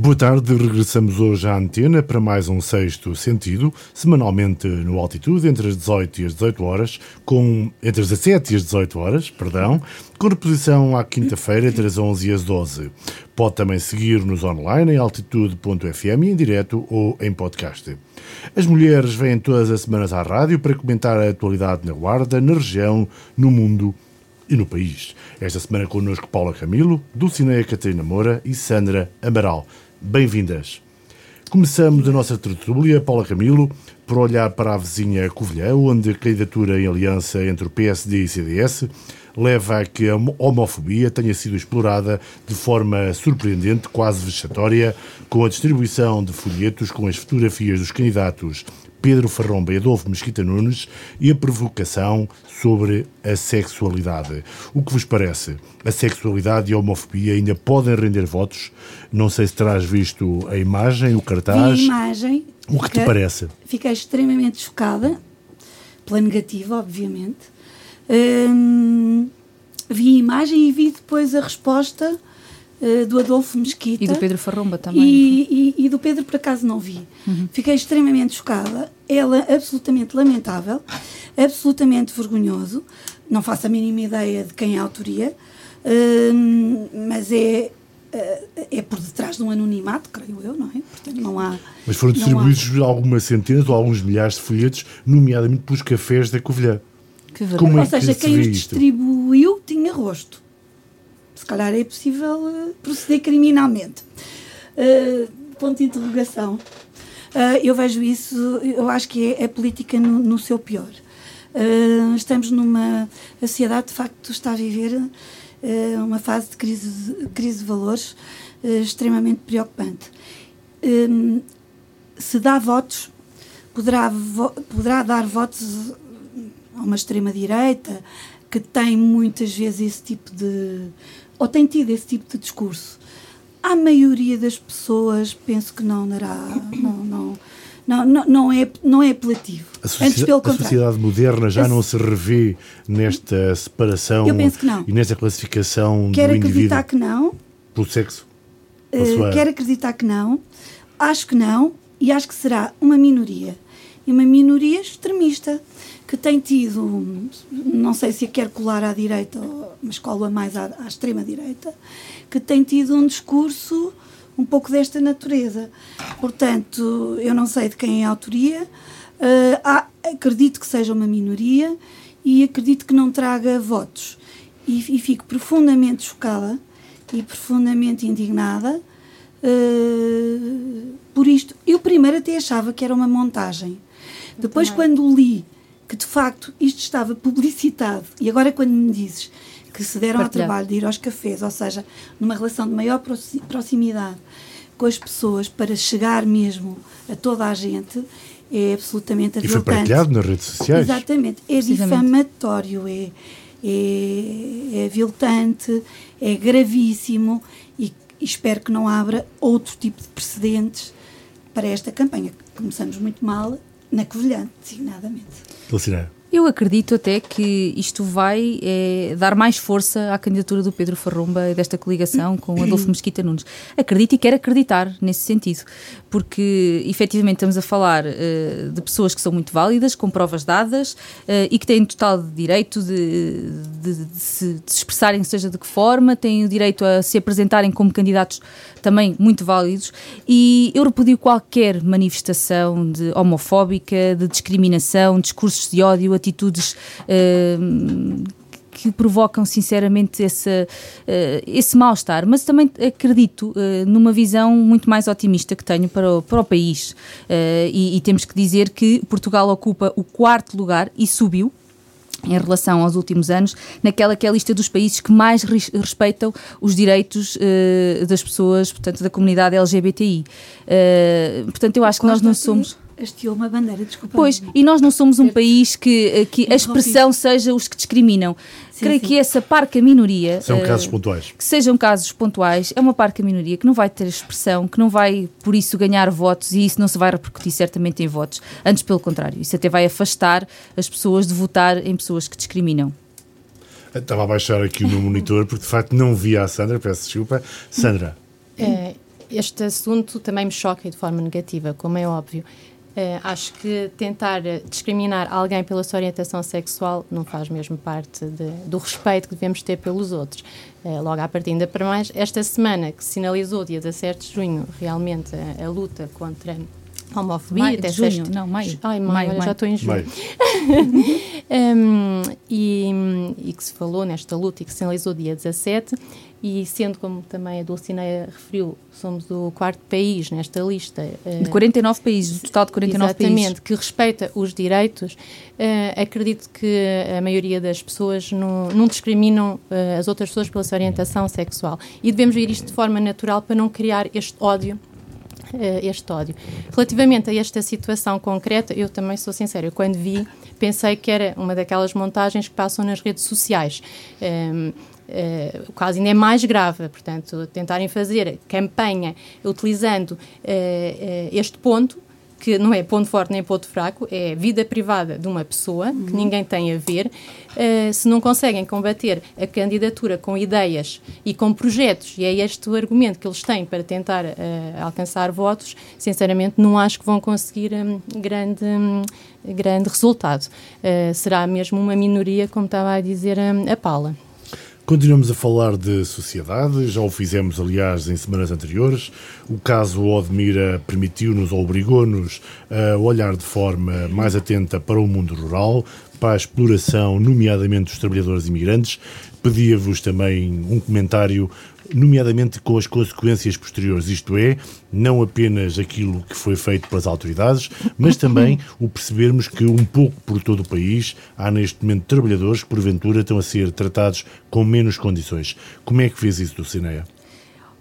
Boa tarde, regressamos hoje à antena para mais um sexto sentido, semanalmente no Altitude, entre as 18 e as 18 horas, com, entre as 17 e as 18 horas, perdão, com reposição à quinta-feira entre as 11 e as 12. Pode também seguir-nos online em altitude.fm em direto ou em podcast. As mulheres vêm todas as semanas à rádio para comentar a atualidade na Guarda, na região, no mundo e no país. Esta semana connosco Paula Camilo, Dulcineia Catarina Moura e Sandra Amaral bem-vindas. Começamos a nossa tertúlia, Paula Camilo, por olhar para a vizinha Covilhã, onde a candidatura em aliança entre o PSD e o CDS leva a que a homofobia tenha sido explorada de forma surpreendente, quase vexatória, com a distribuição de folhetos com as fotografias dos candidatos Pedro Farromba e Adolfo Mesquita Nunes e a provocação sobre a sexualidade. O que vos parece? A sexualidade e a homofobia ainda podem render votos? Não sei se terás visto a imagem, o cartaz. Vi a imagem. O que te parece? Fiquei extremamente chocada, pela negativa, obviamente. Hum, vi a imagem e vi depois a resposta uh, do Adolfo Mesquita. E do Pedro Farromba também. E, e, e do Pedro, por acaso, não vi. Uhum. Fiquei extremamente chocada. Ela, absolutamente lamentável, absolutamente vergonhoso. Não faço a mínima ideia de quem é a autoria, uh, mas é eh, é por detrás de um anonimato, creio eu, não é? Portanto, não há. Mas foram distribuídos há... algumas centenas ou alguns milhares de folhetos, nomeadamente pelos cafés da Covilhã. Que Como é ou seja, que quem os distribuiu tinha rosto. Se calhar é possível uh, proceder criminalmente. Uh, ponto de interrogação. Uh, eu vejo isso, eu acho que é, é política no, no, seu pior. estamos numa. A sociedade, de facto, está a viver eh, uma fase de crise, crise de valores extremamente preocupante. Se dá votos, poderá, poderá dar votos a uma extrema-direita que tem muitas vezes esse tipo de. ou tem tido esse tipo de discurso. A maioria das pessoas penso que não dará. Não, não, não, não, não, é, não é apelativo. A, Antes, pelo a sociedade moderna já a, não se revê nesta separação e nesta classificação Quero do indivíduo? acreditar que não. Pelo sexo? Uh, sua... Quero acreditar que não. Acho que não e acho que será uma minoria. E uma minoria extremista que tem tido, não sei se a quer colar à direita, mas cola mais à, à extrema-direita, que tem tido um discurso um pouco desta natureza. Portanto, eu não sei de quem é a autoria, uh, há, acredito que seja uma minoria e acredito que não traga votos. E, e fico profundamente chocada e profundamente indignada uh, por isto. Eu primeiro até achava que era uma montagem. Depois, quando li que de facto isto estava publicitado, e agora quando me dizes que se deram ao trabalho de ir aos cafés, ou seja, numa relação de maior proximidade com as pessoas para chegar mesmo a toda a gente, é absolutamente aviltante. E foi partilhado nas redes sociais. Exatamente. É difamatório, é, é, é aviltante, é gravíssimo e, e espero que não abra outro tipo de precedentes para esta campanha. Começamos muito mal na Covilhã, designadamente. Dulcinea. Eu acredito até que isto vai é, dar mais força à candidatura do Pedro Farrumba e desta coligação com Adolfo Mesquita Nunes. Acredito e quero acreditar nesse sentido, porque efetivamente estamos a falar uh, de pessoas que são muito válidas, com provas dadas uh, e que têm total direito de, de, de, se, de, se, expressarem, seja de que forma, têm o direito a se apresentarem como candidatos também muito válidos. E eu repudio qualquer manifestação de homofóbica, de discriminação, discursos de ódio atitudes uh, que provocam sinceramente esse, uh, esse mal-estar, mas também acredito uh, numa visão muito mais otimista que tenho para o, para o país. Uh, e, e, temos que dizer que Portugal ocupa o quarto lugar e subiu. Em relação aos últimos anos, naquela que é a lista dos países que mais respeitam os direitos das pessoas, portanto, da comunidade LGBTI. portanto, eu acho que nós não somos hasteou uma bandeira, desculpa. Pois, e nós não somos um país que, eh, que a expressão seja os que discriminam. Sim, Creio sim. que essa parca minoria. São uh, casos pontuais. Que sejam casos pontuais, é uma parca minoria que não vai ter expressão, que não vai, por isso, ganhar votos e isso não se vai repercutir certamente em votos. Antes, pelo contrário, isso até vai afastar as pessoas de votar em pessoas que discriminam. Estava a baixar aqui o meu monitor porque de facto não via a Sandra, peço desculpa. Sandra. É, este assunto também me choca de forma negativa, como é óbvio. Uh, acho que tentar discriminar alguém pela sua orientação sexual não faz mesmo parte de, do respeito que devemos ter pelos outros. Uh, logo à partida, para mais, esta semana que sinalizou, dia 17 de junho, realmente a, a luta contra a homofobia. Maio, até junho, sexto... não, maio. Ai, maio, maio, maio. já estou em junho. um, e, e, que se falou nesta luta e que se sinalizou dia 17 e sendo como também a Dulcineia referiu, somos o quarto país nesta lista. Uh, de 49 países, total de 49 exatamente, países. Exatamente, que respeita os direitos, uh, acredito que a maioria das pessoas não, não discriminam uh, as outras pessoas pela sua orientação sexual. E devemos ver isto de forma natural para não criar este ódio este ódio. Relativamente a esta situação concreta, eu também sou sincera, eu quando vi, pensei que era uma daquelas montagens que passam nas redes sociais. Um, Uh, o caso ainda é mais grave, portanto, tentarem fazer campanha utilizando uh, uh, este ponto, que não é ponto forte nem ponto fraco, é vida privada de uma pessoa, uhum. que ninguém tem a ver. se não conseguem combater a candidatura com ideias e com projetos, e é este o argumento que eles têm para tentar alcançar votos, sinceramente não acho que vão conseguir um, grande, um, grande resultado. será mesmo uma minoria, como estava a dizer um, a Paula. Continuamos a falar de sociedade, já o fizemos, aliás, em semanas anteriores. O caso Odmira permitiu-nos ou obrigou-nos a olhar de forma mais atenta para o mundo rural, para a exploração, nomeadamente dos trabalhadores imigrantes. Pedia-vos também um comentário nomeadamente com as consequências posteriores, isto é, não apenas aquilo que foi feito pelas autoridades, mas também o percebermos que um pouco por todo o país há neste momento trabalhadores que porventura estão a ser tratados com menos condições. Como é que fez isso, Dulcineia?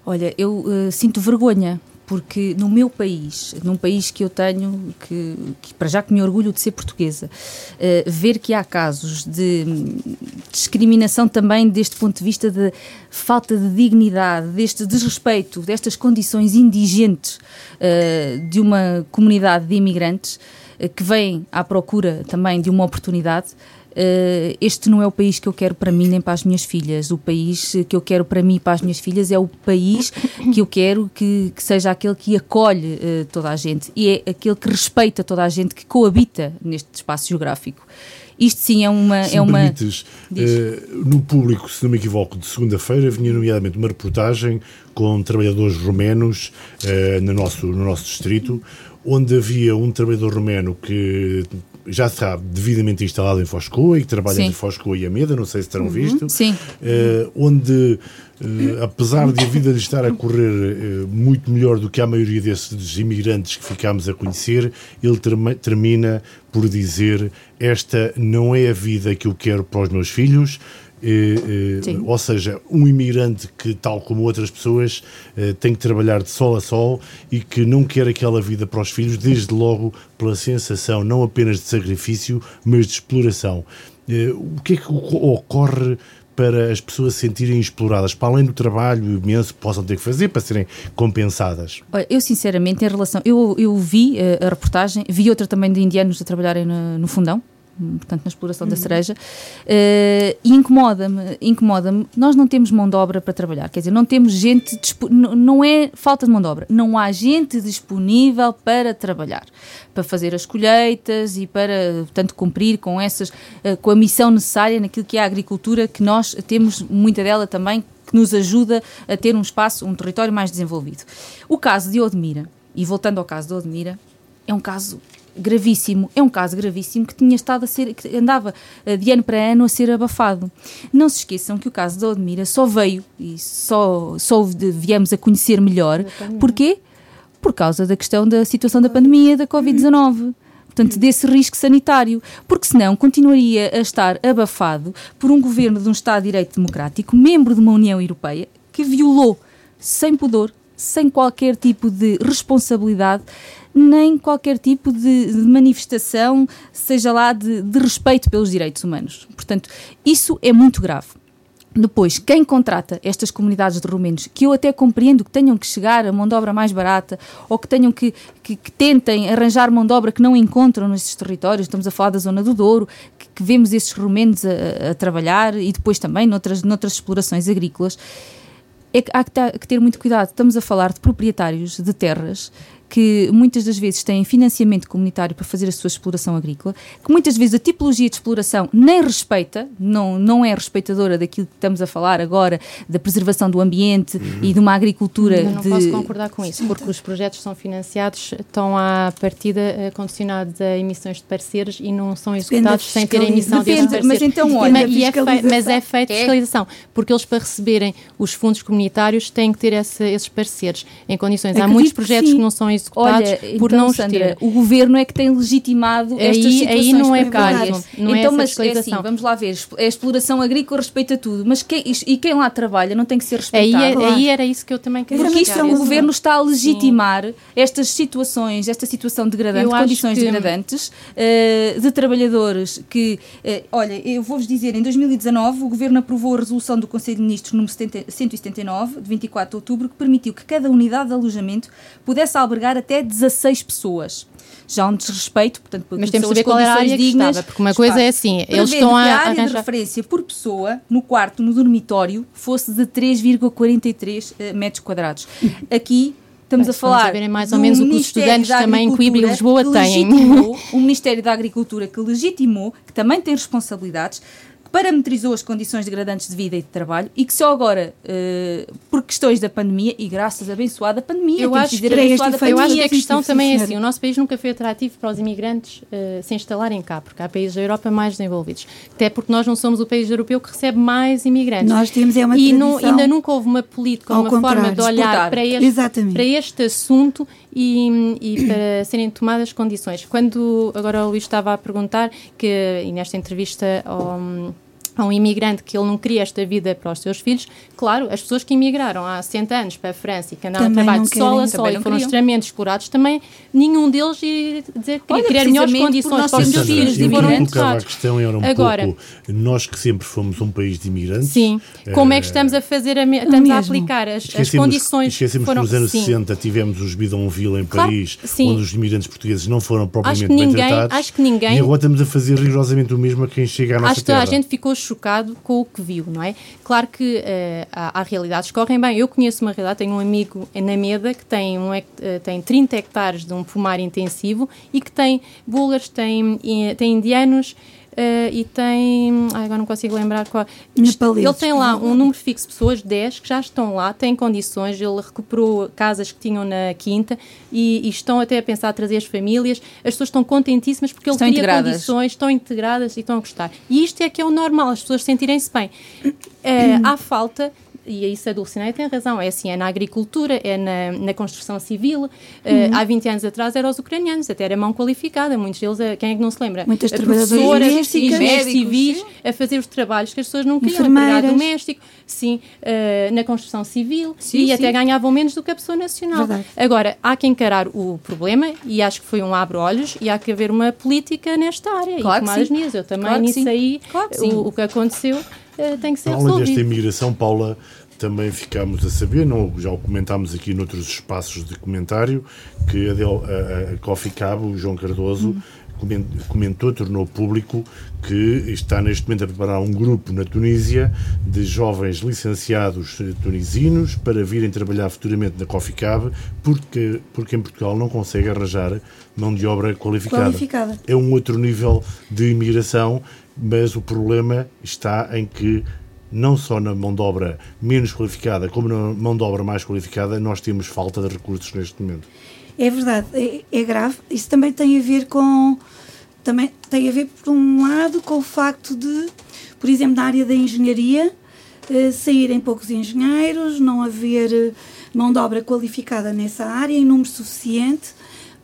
Olha, eu uh, sinto vergonha porque no meu país, num país que eu tenho, que, que para já que me orgulho de ser portuguesa, uh, ver que há casos de discriminação também deste ponto de vista de falta de dignidade, deste desrespeito, destas condições indigentes uh, de uma comunidade de imigrantes uh, que vem à procura também de uma oportunidade, este não é o país que eu quero para mim nem para as minhas filhas. O país que eu quero para mim e para as minhas filhas é o país que eu quero que, que seja aquele que acolhe uh, toda a gente e é aquele que respeita toda a gente que coabita neste espaço geográfico. Isto sim é uma. Se é uma... Permites, uh, no público, se não me equivoco, de segunda-feira vinha nomeadamente uma reportagem com trabalhadores romenos no, nosso, no nosso distrito, onde havia um trabalhador romeno que já está devidamente instalado em Foscoa e que trabalha entre Foscoa e Ameda, não sei se terão uhum. visto. Sim. Uh, onde, uh, apesar de a vida lhe estar a correr uh, muito melhor do que a maioria desses imigrantes que ficámos a conhecer, ele termina por dizer: Esta não é a vida que eu quero para os meus filhos eh, eh, ou seja, um imigrante que, tal como outras pessoas, eh, tem que trabalhar de sol a sol e que não quer aquela vida para os filhos, desde logo pela sensação não apenas de sacrifício, mas de exploração. O que é que ocorre para as pessoas se sentirem exploradas, para além do trabalho imenso que possam ter que fazer para serem compensadas? Eu, sinceramente, em relação. Eu, eu vi a reportagem, vi outra também de indianos a trabalharem no, no fundão, portanto, na exploração uhum. da cereja, uh, e incomoda-me, incomoda-me, nós não temos mão de obra para trabalhar, quer dizer, não temos gente, não é falta de mão de obra, não há gente disponível para trabalhar, para fazer as colheitas e para, portanto, cumprir com essas, uh, com a missão necessária naquilo que é a agricultura, que nós temos muita dela também, que nos ajuda a ter um espaço, um território mais desenvolvido. O caso de Odmira, e voltando ao caso de Odmira, é um caso gravíssimo, é um caso gravíssimo que tinha estado a ser, que andava eh, de ano para ano a ser abafado. Não se esqueçam que o caso da Odmira só veio e só, só viemos a conhecer melhor. Porquê? Por causa da questão da situação da pandemia da Covid-19 portanto, desse risco sanitário, porque senão continuaria a estar abafado por um governo de um Estado de Direito Democrático, membro de uma União Europeia, que violou, sem pudor, sem qualquer tipo de responsabilidade, nem qualquer tipo de, de manifestação, seja lá de, de respeito pelos direitos humanos. Portanto, isso é muito grave. Depois, quem contrata estas comunidades de romenos, que eu até compreendo que tenham que chegar a mão de obra mais barata ou que tenham que, que, que tentem arranjar mão de obra que não encontram nestes territórios, estamos a falar da zona do Douro, que, que vemos esses romenos a, a, trabalhar e depois também noutras, noutras explorações agrícolas é que há que ter muito cuidado. Estamos a falar de proprietários de terras que muitas das vezes têm financiamento comunitário para fazer a sua exploração agrícola, que muitas vezes a tipologia de exploração nem respeita, não, não é respeitadora daquilo que estamos a falar agora, da preservação do ambiente uhum. e de uma agricultura. Eu não de... posso concordar com isso, porque os projetos são financiados, estão à partida eh, condicionados a emissões de parceiros e não são executados sem ter a emissão de parceiros. Mas então, olha, mas, é feito, mas é feita é. fiscalização, porque eles para receberem os fundos comunitários têm que ter esse, esses parceiros em condições. Acredito Há muitos projetos que, que não são Olha, por então, não Sandra, ter. O governo é que tem legitimado aí, estas situações aí não é precárias. Não é então, é mas é assim, vamos lá ver, a exploração agrícola respeita tudo, mas quem, e quem lá trabalha não tem que ser respeitado. Aí, é, aí era isso que eu também queria Porque isto, o governo está a legitimar Sim. estas situações, esta situação degradante, condições que... degradantes uh, de trabalhadores que, uh, olha, eu vou-vos dizer, em 2019 o governo aprovou a resolução do Conselho de Ministros número 70, 179, de 24 de outubro, que permitiu que cada unidade de alojamento pudesse albergar até 16 pessoas já um desrespeito, portanto, mas temos que saber qual era a área dignas, estava, porque uma coisa é assim, eles estão a, a área de referência por pessoa no quarto, no dormitório, fosse de 3,43 eh, metros quadrados. Aqui Estamos a falar. A mais ou menos o que os estudantes também em Coimbra e Lisboa têm. O Ministério da Agricultura que legitimou, que também tem responsabilidades, parametrizou as condições degradantes de vida e de trabalho e que só agora, uh, por questões da pandemia, e graças à abençoada pandemia, eu acho, que, abençoada pandemia, eu acho que a questão também é assim, o nosso país nunca foi atrativo para os imigrantes uh, se instalarem cá, porque há países da Europa mais desenvolvidos, até porque nós não somos o país europeu que recebe mais imigrantes. Nós temos é uma E não, ainda nunca houve uma política, uma forma de olhar para este, para este assunto e, e, para serem tomadas condições. Quando agora o Luís estava a perguntar que, e nesta entrevista ao a um imigrante que ele não queria esta vida para os seus filhos, claro, as pessoas que imigraram há 60 anos para a França e que andaram também a trabalho de sol a sol e foram queriam. extremamente explorados, também nenhum deles ia dizer que queria criar melhores condições para os seus filhos e foram enterrados. A questão era um Agora, pouco, nós que sempre fomos um país de imigrantes... Sim, como é que estamos a fazer, a, estamos a aplicar as, as condições... Esquecemos foram, que nos anos sim. 60 tivemos os Bidonville em claro, Paris, sim. onde os imigrantes portugueses não foram propriamente acho ninguém, bem tratados. Acho que ninguém... E agora estamos a fazer rigorosamente o mesmo a quem chega à nossa acho terra. Acho que a gente ficou chocado com o que viu, não é? Claro que uh, há, há, realidades que correm bem. Eu conheço uma realidade, tenho um amigo na Meda que tem, um, uh, tem 30 hectares de um pomar intensivo e que tem búlgaros, tem, tem indianos Uh, e tem. Ai, agora não consigo lembrar qual. Ele tem lá um número fixo de pessoas, 10, que já estão lá, têm condições. Ele recuperou casas que tinham na quinta e, e estão até a pensar a trazer as famílias. As pessoas estão contentíssimas porque estão ele cria integradas. condições, estão integradas e estão a gostar. E isto é que é o normal, as pessoas sentirem-se bem. Uh, há falta e isso a Dulcinea tem razão, é assim, é na agricultura, é na, na construção civil. Uh, há 20 anos atrás eram os ucranianos, até era mão qualificada, muitos deles, eh, quem é que não se lembra? Muitas trabalhadoras engenheiros civis a fazer os trabalhos que as pessoas não queriam, empregado doméstico, sim, uh, na construção civil sim, e sim. até ganhavam menos do que a pessoa nacional. Verdade. Agora, há que encarar o problema e acho que foi um abre-olhos e há que haver uma política nesta área. Claro e tomar as Eu também claro nisso aí, claro o, o que aconteceu eh, tem que ser Além resolvido. desta imigração, Paula, também ficámos a saber, não, já o comentámos aqui noutros espaços de comentário, que a, Del, a, a Coffee Cabo, o João Cardoso, hum. comentou, tornou público que está neste momento a preparar um grupo na Tunísia de jovens licenciados tunisinos para virem trabalhar futuramente na Coffee Cab, porque, porque em Portugal não consegue arranjar mão de obra qualificada. qualificada. É um outro nível de imigração mas o problema está em que não só na mão de obra menos qualificada, como na mão de obra mais qualificada, nós temos falta de recursos neste momento. É verdade, é, é grave. Isso também tem a ver com também tem a ver por um lado com o facto de, por exemplo, na área da engenharia, eh, saírem poucos engenheiros, não haver eh, mão de obra qualificada nessa área em número suficiente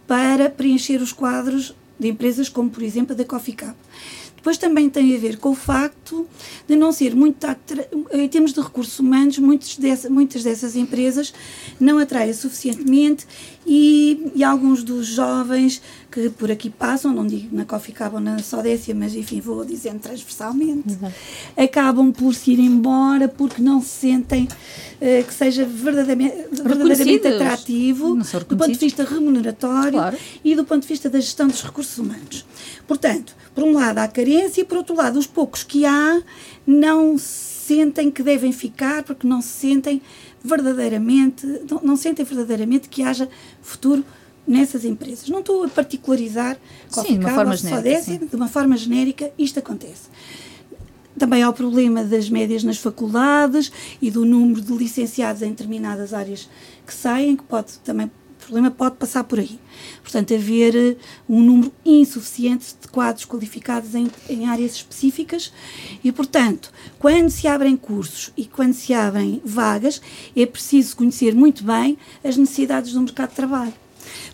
para preencher os quadros de empresas como, por exemplo, a da Coffee Cup. Depois também tem a ver com o facto de não ser muito, em termos de recursos humanos, muitas dessas, muitas dessas empresas não atraem suficientemente e, e, alguns dos jovens que por aqui passam, não digo na Cabo ou na Sodécia, mas enfim, vou dizendo transversalmente, Exato. acabam por se ir embora porque não se sentem uh, que seja verdadeiramente, verdadeiramente atrativo do ponto de vista remuneratório claro. e do ponto de vista da gestão dos recursos humanos. Portanto, por um lado há carência e por outro lado os poucos que há não sentem que devem ficar porque não se sentem verdadeiramente, não, não sentem verdadeiramente que haja futuro nessas empresas. Não estou a particularizar sim, de uma forma genérica, de uma forma genérica, isto acontece. Também há o problema das médias nas faculdades e do número de licenciados em determinadas áreas que saem, que pode também problema pode passar por aí. Portanto, haver eh, um número insuficiente de quadros qualificados em, em, áreas específicas e, portanto, quando se abrem cursos e quando se abrem vagas, é preciso conhecer muito bem as necessidades do mercado de trabalho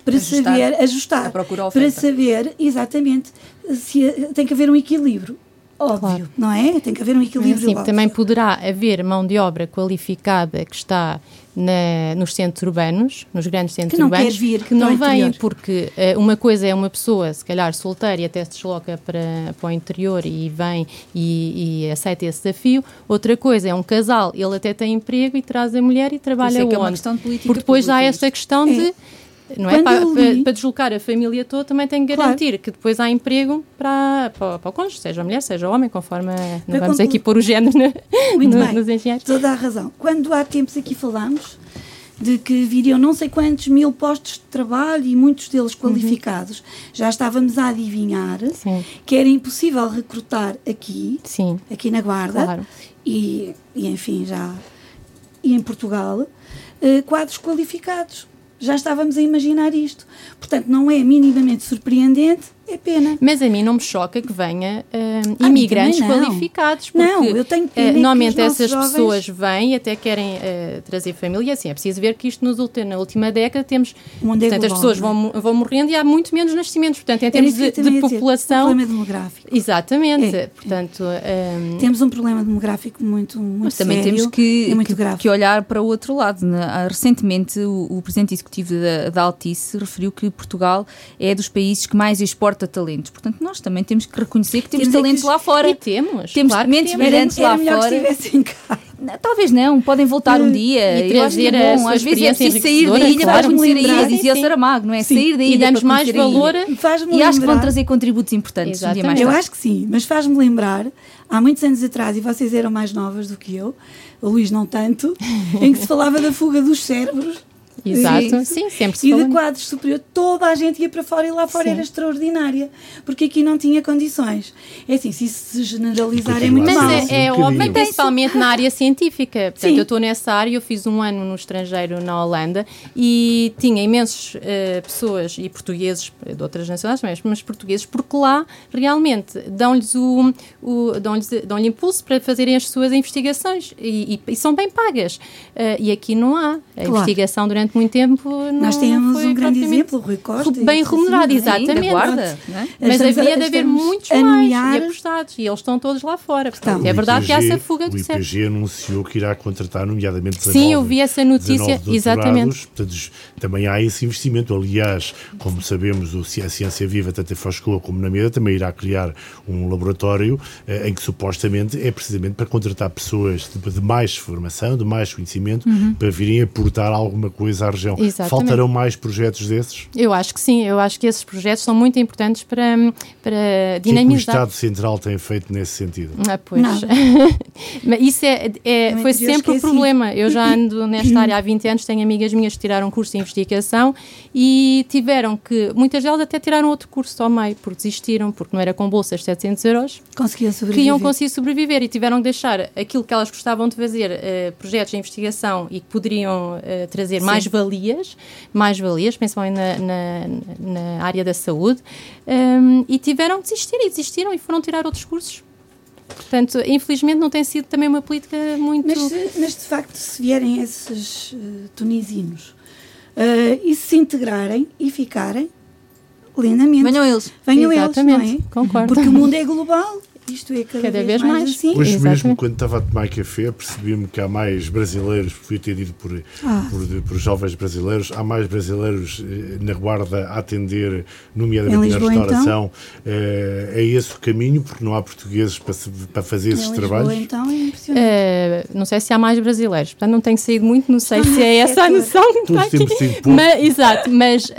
para ajustar, saber ajustar, para saber exatamente se tem que haver um equilíbrio. Óbvio, claro. não é? Tem que haver um equilíbrio. Sim, também poderá haver mão de obra qualificada que está na, nos centros urbanos, nos grandes centros que urbanos, vir, que não vêm, porque uh, uma coisa é uma pessoa, se calhar solteira, e até se desloca para, para o interior e vem e, e aceita esse desafio. Outra coisa é um casal, ele até tem emprego e traz a mulher e trabalha onde? É uma questão de política porque depois há esta questão é. de não é? Para, li... para, deslocar a família toda também tem que garantir claro. que depois há emprego para, para, para o cônjuge, seja mulher, seja homem, conforme não para vamos conclu... aqui pôr o género Muito no, bem. nos engenheiros. Toda a razão. Quando há tempos aqui falamos de que viriam não sei quantos mil postos de trabalho e muitos deles uhum. qualificados, uhum. já estávamos a adivinhar Sim. que era impossível recrutar aqui, Sim. aqui na Guarda, claro. e, e enfim já e em Portugal, eh, quadros qualificados já estávamos a imaginar isto. Portanto, não é minimamente surpreendente é pena. Mas a mim não me choca que venha uh, imigrantes qualificados. Porque, não, eu tenho pena uh, Normalmente essas jovens... pessoas vêm e até querem uh, trazer família. Assim, é preciso ver que isto nos, na última década temos. Portanto, global, as pessoas vão, vão morrendo e há muito menos nascimentos. Portanto, em termos de, de população. Um problema demográfico. Exatamente. É, Portanto, um... Temos um problema demográfico muito, muito Mas também sério temos que, que, que, olhar para o outro lado. Né? Recentemente, o, o presidente executivo da, da Altice referiu que Portugal é dos países que mais exporta exporta talentos. Portanto, nós também temos que reconhecer que temos, temos talentos lá fora. E temos. Temos claro mentes brilhantes lá fora. Talvez não, podem voltar um dia. E trazer é bom. Às vezes é preciso sair da ilha para conhecer a ilha, dizia o Saramago, não é? Sim. Sair da ilha e damos mais valor. E acho que vão trazer contributos importantes um dia mais Eu acho que sim, mas faz-me lembrar, há muitos anos atrás, e vocês eram mais novas do que eu, o Luís não tanto, em que se falava da fuga dos cérebros Exato, sim, sempre se E de quadros superior, toda a gente ia para fora e lá fora sim. era extraordinária, porque aqui não tinha condições. É assim, se isso se generalizar é muito Mas mal. é, é óbvio, principalmente na área científica. Portanto, sim. eu estou nessa área, eu fiz um ano no estrangeiro, na Holanda, e tinha imensos uh, pessoas, e portugueses, de outras nacionalidades, mas portugueses, porque lá realmente dão-lhes o, o dão-lhes dão impulso para fazerem as suas investigações e, e, e são bem pagas. Uh, e aqui não há. A claro. investigação durante durante muito tempo não Nós temos um grande exemplo, Rui Costa. Bem remunerado, exatamente. Guarda, é? Mas havia de haver muitos mais e apostados, e eles estão todos lá fora. Portanto, é verdade que há essa fuga do cérebro. O IPG anunciou que irá contratar, nomeadamente, 19, Sim, eu vi essa notícia, exatamente. Portanto, também há esse investimento. Aliás, como sabemos, o, a Ciência Viva, tanto em Foscoa como na Meda, também irá criar um laboratório eh, em que supostamente é precisamente para contratar pessoas de, de mais formação, de mais conhecimento, uhum. para virem aportar alguma coisa à região. Exatamente. Faltarão mais projetos desses? Eu acho que sim, eu acho que esses projetos são muito importantes para, para dinamizar. O que, o Estado Central tem feito nesse sentido? Ah, pois. Mas isso é, é foi sempre o problema. Eu já ando nesta área há 20 anos, tenho amigas minhas que tiraram curso de investigação e tiveram que, muitas delas até tiraram outro curso ao meio, porque desistiram, porque não era com bolsas de 700 euros. Conseguiam sobreviver. Queriam conseguir sobreviver e tiveram que deixar aquilo que elas gostavam de fazer, uh, projetos de investigação e que poderiam uh, trazer mais mais-valias, mais-valias, principalmente na, na, na, área da saúde, um, e tiveram que desistir, e desistiram e foram tirar outros cursos. Portanto, infelizmente não tem sido também uma política muito... Mas, mas de facto, se vierem esses uh, tunisinos uh, e se integrarem e ficarem, lindamente. Venham eles. Venham Exatamente, eles, não é? Concordo. Porque o mundo é global isto é cada, cada vez, vez, mais, assim. Hoje Exatamente. mesmo, quando estava a tomar café, percebi-me que há mais brasileiros, fui ter ido por, ah. por, por, jovens brasileiros, há mais brasileiros eh, na guarda a atender, nomeadamente Lisboa, na restauração. Então? É, é esse o caminho, porque não há portugueses para, para fazer esses Lisboa, trabalhos? então é impressionante. É, não sei se há mais brasileiros, portanto não tenho saído muito, não sei se é essa a noção. Todos temos sido mas, Exato, mas uh,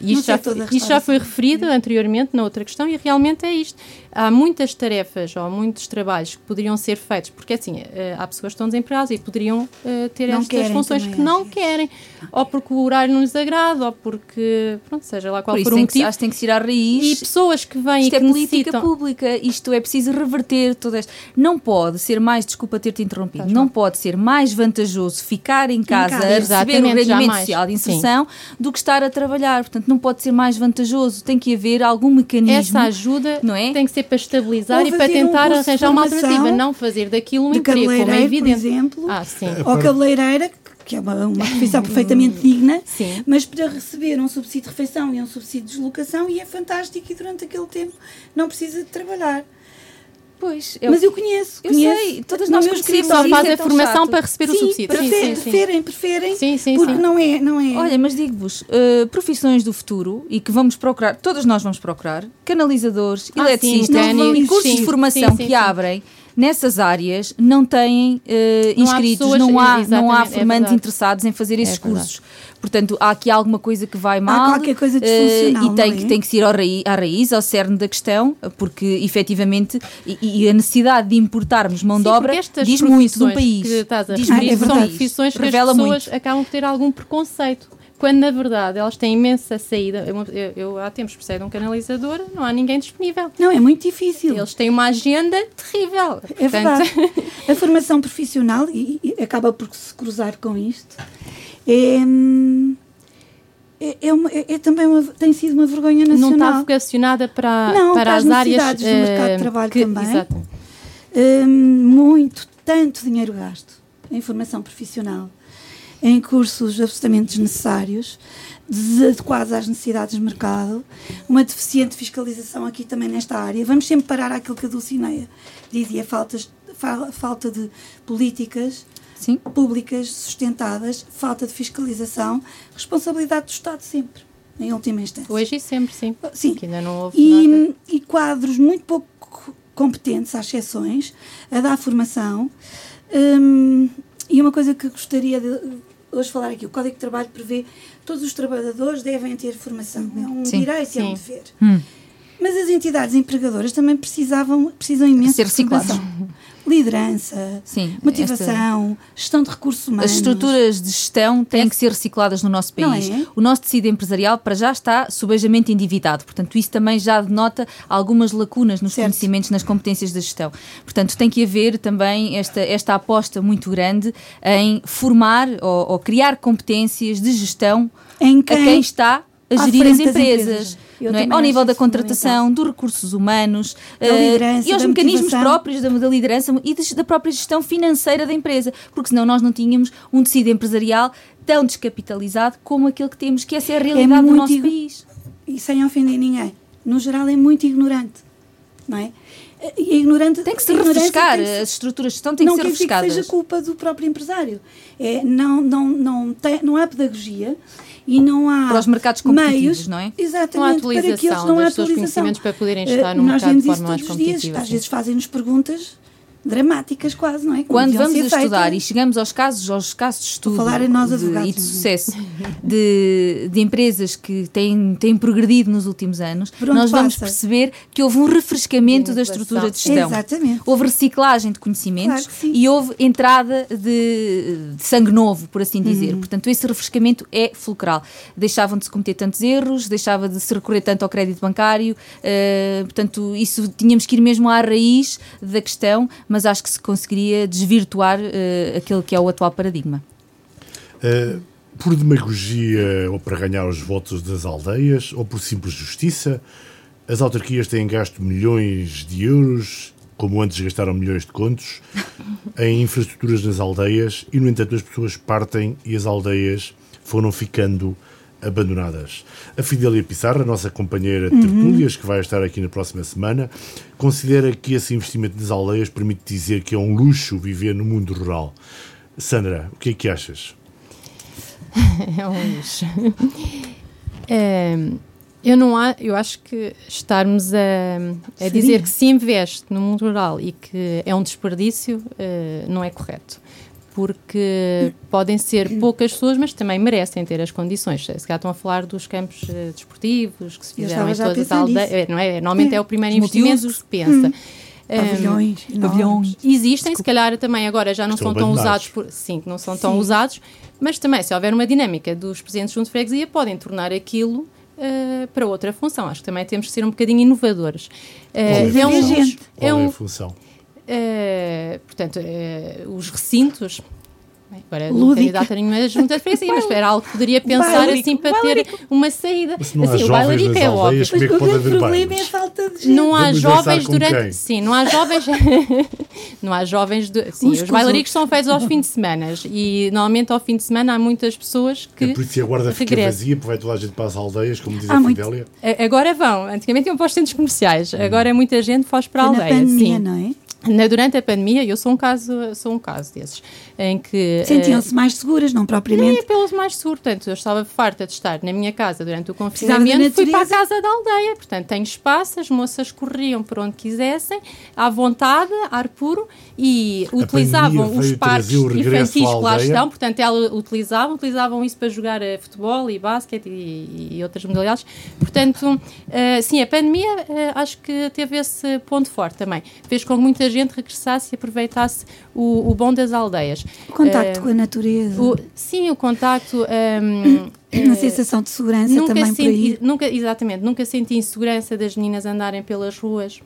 isto, já, isto já foi referido anteriormente na outra questão e realmente é isto há muitas tarefas ou muitos trabalhos que poderiam ser feitos, porque assim, uh, há pessoas que estão desempregadas e poderiam uh, ter não estas funções que não querem, ou porque o horário não lhes agrada, ou porque, pronto, seja lá qual Por for o motivo. acho que tem que ir à raiz. E pessoas que vêm isto e que é política necessitam... pública, isto é preciso reverter toda esta... Não pode ser mais, desculpa ter-te interrompido, não pode ser mais vantajoso ficar em casa, em casa. a receber um rendimento social de inserção Sim. do que estar a trabalhar. Portanto, não pode ser mais vantajoso. Tem que haver algum mecanismo. Essa ajuda não é? tem que ser para estabilizar e para tentar um arranjar uma alternativa, não fazer daquilo um emprego, como é evidente. Por exemplo, ah, sim. ou cabeleireira, que é uma, uma profissão perfeitamente digna, Sim. mas para receber um subsídio de refeição e um subsídio de deslocação e é fantástico e durante aquele tempo não precisa de trabalhar. Pois, eu, mas eu conheço, eu conheço. sei, todas nós conhecemos. Só faz é a formação chato. para receber sim, o subsídio. Preferem, sim, sim, preferem, preferem, sim, sim, porque não é, não é. Olha, mas digo-vos, uh, profissões do futuro e que vamos procurar, todas nós vamos procurar, canalizadores, ah, eletricistas cursos de formação que abrem nessas áreas não têm uh, não inscritos, há não, há, não há formandos é interessados em fazer esses é cursos. Portanto, há aqui alguma coisa que vai mal. Há qualquer coisa disfuncional, uh, e tem, é? que, tem que ser ao raiz, à raiz, ao cerne da questão, porque efetivamente e, e a necessidade de importarmos mão Sim, de obra diz muito do país. Que estás a diz ah, é são profissões que as pessoas muito. acabam por ter algum preconceito quando na verdade elas têm imensa saída. Eu, eu, eu há tempos percebo um canalizador, não há ninguém disponível. Não, é muito difícil. Eles têm uma agenda terrível. É Portanto... verdade. A formação profissional, e, e, acaba por se cruzar com isto, é. É, é, uma, é, é, também uma, tem sido uma vergonha nacional. Não está vocacionada para, não, para, para as, áreas do mercado de eh, trabalho que, também. Exato. Um, muito, tanto dinheiro gasto em formação profissional em cursos absolutamente desnecessários, desadequados às necessidades do mercado, uma deficiente fiscalização aqui também nesta área. Vamos sempre parar àquilo que a Dulcineia dizia, faltas, falta de políticas Sim. públicas sustentadas, falta de fiscalização, responsabilidade do Estado sempre, em última instância. Hoje e sempre, sim. Sim. Que ainda não houve e, nada. e quadros muito pouco competentes, às exceções, a dar formação. Hum, e uma coisa que gostaria de hoje falar aqui, o Código de Trabalho prevê todos os trabalhadores devem ter formação. É um Sim. direito e é um dever. Hum. Mas as entidades empregadoras também precisavam, precisam imenso Ser de formação liderança, Sim, motivação, esta... gestão de recursos humanos. As estruturas de gestão têm é. que ser recicladas no nosso país. É? O nosso tecido empresarial, para já, está subejamente endividado. Portanto, isso também já denota algumas lacunas nos certo. conhecimentos, nas competências da gestão. Portanto, tem que haver também esta, esta aposta muito grande em formar ou, ou criar competências de gestão em quem, a quem está a gerir as empresas. É? Ao nível da contratação, dos recursos humanos uh, e aos mecanismos próprios da, da liderança e da própria gestão financeira da empresa, porque senão nós não tínhamos um tecido empresarial tão descapitalizado como aquele que temos, que essa é a é realidade é do nosso país. E sem ofender ninguém, no geral é muito ignorante, não é? E ignorante tem que se refrescar, que as estruturas de gestão têm que ser refrescadas. Não que seja culpa do próprio empresário. É, não, não, não, tem, não há pedagogia e não há para os mercados competitivos, meios, não é? Exatamente, não há atualização para que eles não há atualização. conhecimentos para poderem estar no uh, mercado de forma mais competitiva. Dias, às vezes fazem-nos perguntas dramáticas quase, não é? Como Quando vamos a estudar e chegamos aos casos, aos casos de estudo falar em nós de, e de sucesso de, de empresas que têm, têm progredido nos últimos anos, nós vamos passa? perceber que houve um refrescamento da estrutura de gestão. Exatamente. Houve reciclagem de conhecimentos claro e houve entrada de, de, sangue novo, por assim dizer. Uhum. Portanto, esse refrescamento é fulcral. Deixavam de se cometer tantos erros, deixava de se recorrer tanto ao crédito bancário, uh, portanto, isso tínhamos que ir mesmo à raiz da questão, mas acho que se conseguiria desvirtuar uh, aquele que é o atual paradigma. Uh, por demagogia ou para ganhar os votos das aldeias ou por simples justiça, as autarquias têm gasto milhões de euros, como antes gastaram milhões de contos, em infraestruturas nas aldeias e, no entanto, as pessoas partem e as aldeias foram ficando abandonadas. A Fidélia Pissarra, nossa companheira de tertúlias, que vai estar aqui na próxima semana, considera que esse investimento nas aldeias permite dizer que é um luxo viver no mundo rural. Sandra, o que é que achas? é um luxo. É, eu não há, eu acho que estarmos a, a dizer que se investe no mundo rural e que é um desperdício uh, não é correto porque podem ser poucas pessoas, mas também merecem ter as condições. Se calhar estão a falar dos campos uh, desportivos que se fizeram em todas as aldeias, não é? Normalmente é, é o primeiro investimento que se pensa. Hum. Pavilhões, um, pavilhões. Existem, se calhar também agora já não Estão são tão usados por. Sim, não são sim. tão usados, mas também, se houver uma dinâmica dos presidentes junto de freguesia, podem tornar aquilo Uh, para outra função. Acho que também temos que ser um bocadinho inovadores. Uh, é, um, gente. é, um, é a função? Uh, portanto, os recintos Agora não tenho data nenhuma junta de freguesia, mas era algo que poderia pensar bailarico, assim para bailarico. ter uma saída. Mas não assim, o bailarico é óbvio. Mas é o problema é a falta de gente. Não há jovens durante. Sim, não há jovens. não há jovens. Do... Sim, os, os bailaricos são feitos aos fins de semana e normalmente ao fim de semana há muitas pessoas que. A polícia guarda fica vazia, porque vai toda a gente para as aldeias, como diz há a Fidélia. Agora vão. Antigamente iam para os centros comerciais, hum. agora muita gente foge para a aldeia. Pandemia, sim. não é? Na, durante a pandemia, eu sou um caso, sou um caso desses, em que... Sentiam-se uh, mais seguras, não propriamente? Nem pelos mais seguros, portanto, eu estava farta de estar na minha casa durante o confinamento, fui para a casa da aldeia, portanto, tenho espaço, as moças corriam por onde quisessem, à vontade, ar puro, e a utilizavam os parques infantis que lá estão, portanto, elas utilizavam, utilizavam isso para jogar uh, futebol e basquete e, e, outras modalidades, portanto, uh, sim, a pandemia acho que teve esse ponto forte também, fez com que muitas gente regressasse e aproveitasse o, o bom das aldeias. O contacto uh, com a natureza. O, sim, o contacto. Um, uma sensação de segurança nunca também senti, Nunca, exatamente, nunca senti insegurança das meninas andarem pelas ruas.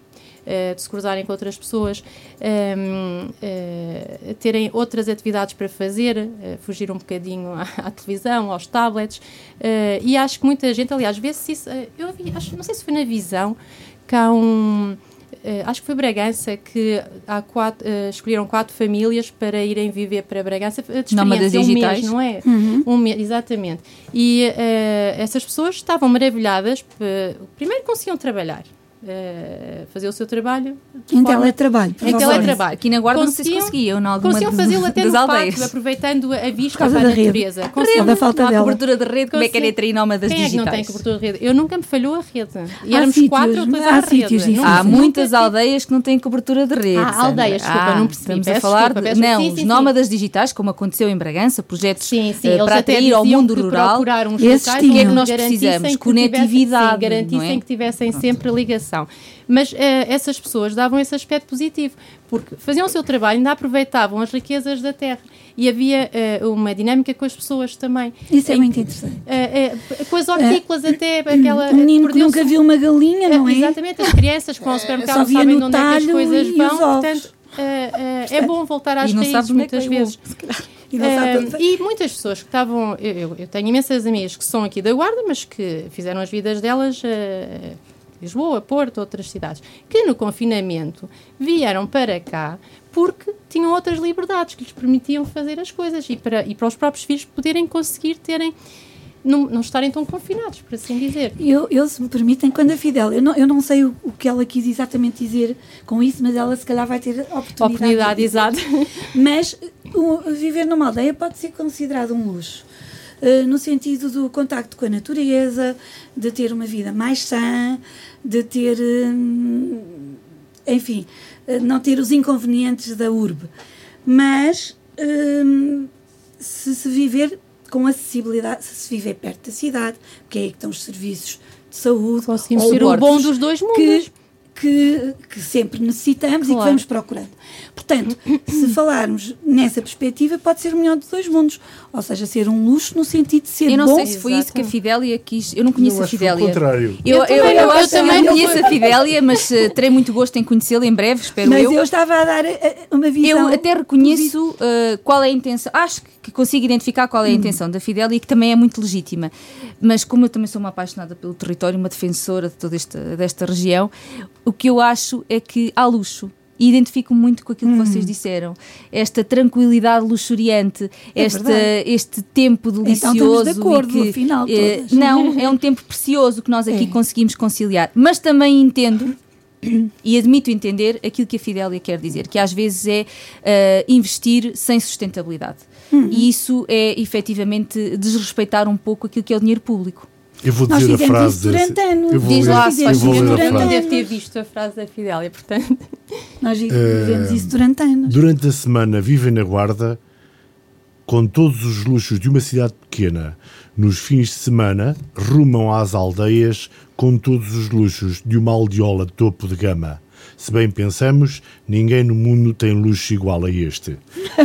Uh, de se cruzarem com outras pessoas, um, uh, terem outras atividades para fazer, uh, fugir um bocadinho à, à televisão, aos tablets. e acho que muita gente, aliás, vê-se isso. eu vi, acho, não sei se foi na visão, que há um acho que foi Bragança que há quatro, uh, escolheram quatro famílias para irem viver para Bragança de experiência digitais. Um mês, não é? Uhum. Um mês, exatamente. E essas pessoas estavam maravilhadas. Primeiro conseguiam trabalhar. Uh, fazer o seu trabalho em teletrabalho. Em teletrabalho. Aqui na Guarda não sei se conseguiam, em alguma Conseguiam fazê-lo até no pátio, aproveitando a vista para a natureza. Rede. Conseguiam, a falta dela. cobertura de rede, como é que era atrair nómadas Quem digitais? É que não tem cobertura de rede? Eu nunca me falhou a rede. E há éramos sítios, quatro ou há, rede. Há muitas aldeias que não têm cobertura de rede. Há aldeias, desculpa, não percebi. Estamos a falar de, não, os nómadas digitais, como aconteceu em Bragança, projetos eh, para atrair ao mundo rural. Esses o que é que nós precisamos? Conectividade. Garantissem que tivessem sempre ligação. Mas uh, essas pessoas davam esse aspecto positivo, porque faziam o seu trabalho, ainda aproveitavam as riquezas da terra. E havia uh, uma dinâmica com as pessoas também. Isso é muito interessante. Uh, com as hortícolas até, aquela... Um menino que nunca viu uma galinha, não é? Exatamente, as crianças que vão ao supermercado não sabem onde é que as coisas vão, portanto... é bom voltar às raízes muitas vezes. E, uh, e, muitas pessoas que estavam. Eu, eu, tenho imensas amigas que são aqui da Guarda, mas que fizeram as vidas delas uh, Lisboa, Porto, outras cidades, que no confinamento vieram para cá porque tinham outras liberdades que lhes permitiam fazer as coisas e para, e para os próprios filhos poderem conseguir terem. Não, não estarem tão confinados, por assim dizer. Eu, eu, se me permitem, quando a Fidel, eu não, eu não sei o, o, que ela quis exatamente dizer com isso, mas ela se calhar vai ter oportunidade. Oportunidade, exato. Mas o, viver numa aldeia pode ser considerado um luxo. Uh, no sentido do contacto com a natureza, de ter uma vida mais sã, de ter, hum, enfim, eh, não ter os inconvenientes da urbe. Mas se se viver com acessibilidade, se se viver perto da cidade, porque é aí que estão os serviços de saúde, conseguimos ser o bom dos dois mundos. Que, que, que sempre necessitamos claro. e que vamos procurando. Portanto, se falarmos nessa perspectiva, pode ser o melhor dos dois mundos. Ou seja, ser um luxo no sentido de ser bom. Eu não bom. sei se foi isso que a Fidélia quis. Eu não conheço eu a Fidélia. O contrário. Eu, eu, eu, eu, eu também não conheço a Fidélia, mas uh, terei muito gosto em conhecê-la em breve, espero mas eu. Mas eu estava a dar uh, uma visão. Eu até reconheço uh, qual é a intenção. Acho que consigo identificar qual é a hum. intenção da Fidélia e que também é muito legítima. Mas como eu também sou uma apaixonada pelo território, uma defensora de toda esta, desta região, o que eu acho é que há luxo e identifico muito com aquilo que vocês hum. disseram. Esta tranquilidade luxuriante, é esta, este tempo delicioso. Então estamos de acordo, que, afinal, eh, Não, é um tempo precioso que nós aqui é. conseguimos conciliar. Mas também entendo e admito entender aquilo que a Fidélia quer dizer, que às vezes é uh, investir sem sustentabilidade. Uhum. E isso é efetivamente desrespeitar um pouco aquilo que é o dinheiro público. Eu vou dizer a frase. Isso durante anos. Eu vou Diz lá, eu, vou eu não devo ter visto a frase da Fidélia, portanto. Nós vivemos uh, isso durante anos. Durante a semana vivem na Guarda com todos os luxos de uma cidade pequena, nos fins de semana, rumam às aldeias com todos os luxos de uma aldeola de topo de gama. Se bem pensamos, ninguém no mundo tem luxo igual a este.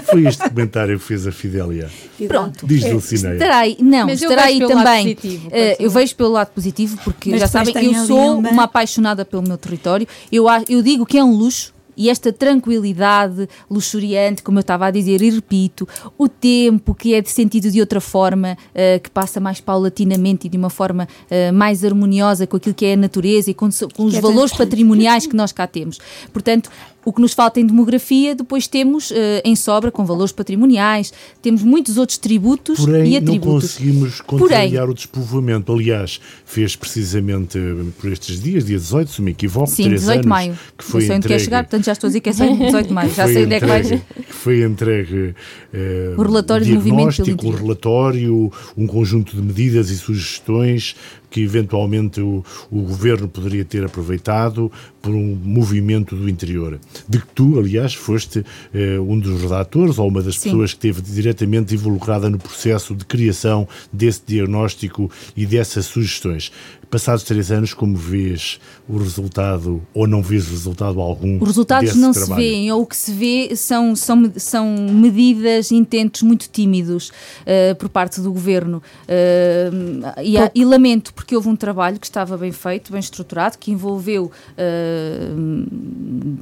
Foi este comentário que fez a Fidélia. Pronto. Diz Dulcineia. Estará aí, não, Mas estará aí também. Positivo, uh, eu vejo pelo lado positivo, porque Mas já sabem, eu sou uma apaixonada pelo meu território. Eu, eu digo que é um luxo e esta tranquilidade luxuriante, como eu estava a dizer, e repito, o tempo que é de sentido de outra forma, uh, que passa mais paulatinamente e de uma forma uh, mais harmoniosa com aquilo que é a natureza e com, com os valores patrimoniais que nós cá temos. Portanto, o que nos falta em demografia, depois temos uh, em sobra com valores patrimoniais, temos muitos outros tributos Porém, e atributos. não conseguimos contrariar Porém, o despovoamento. Aliás, fez precisamente por estes dias, dia 18, se me equivoco, Sim, 18 de maio. Que foi sei onde quer chegar, portanto já estou a dizer que é só 18 de maio. Já sei onde é que vai. Que foi entregue uh, o relatório de movimento pelo o relatório, um conjunto de medidas e sugestões que eventualmente o, o governo poderia ter aproveitado por um movimento do interior. De que tu, aliás, foste eh, um dos redatores ou uma das Sim. pessoas que esteve diretamente involucrada no processo de criação desse diagnóstico e dessas sugestões. Passados três anos, como vês o resultado, ou não vês resultado algum? Os resultados não trabalho? se veem, ou o que se vê são, são, são medidas, intentos muito tímidos uh, por parte do governo. Uh, e, e, lamento, porque houve um trabalho que estava bem feito, bem estruturado, que envolveu uh,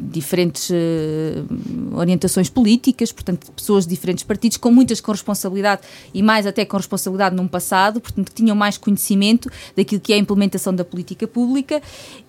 diferentes orientações políticas, portanto, pessoas de diferentes partidos, com muitas com responsabilidade e mais até com responsabilidade num passado, portanto, que tinham mais conhecimento daquilo que é a implementação da política pública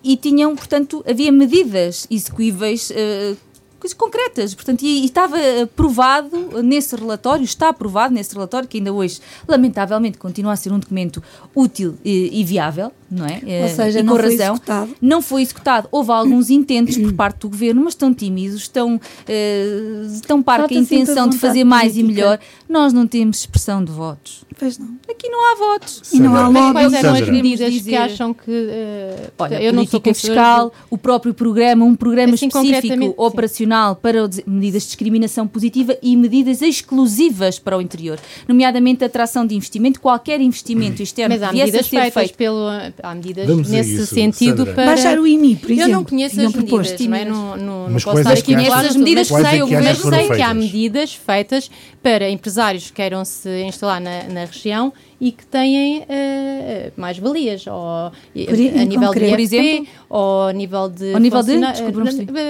e tinham, portanto, havia medidas execuíveis. Uh, coisas concretas, portanto, e, e, estava aprovado nesse relatório, está aprovado nesse relatório, que ainda hoje, lamentavelmente, continua a ser um documento útil e, e viável, não é? Ou seja, e não foi razão. executado. Não foi executado. Houve alguns intentos por parte do governo, mas estão tímidos, estão, uh, tão parca a intenção de fazer mais política. e melhor. Nós não temos expressão de votos. Pois não. Aqui não há votos. E não há lobbies. Quais eram as medidas que acham que... Uh, Olha, eu política não fiscal, o próprio programa, um programa assim, específico operacional sim. para medidas de discriminação positiva e medidas exclusivas para o interior, nomeadamente a atração de investimento, qualquer investimento externo Mas há medidas feitas feito. pelo há medidas Vamos nesse isso, sentido Sandra. para... Baixar o IMI, por exemplo. Eu não conheço as medidas, não é? Não, não, mas não posso estar aqui as medidas que sei, mas sei que há medidas feitas para empresários que queiram se instalar na, na região e que têm uh, mais valias, ou a nível de IFP, ou a nível de, ao nível de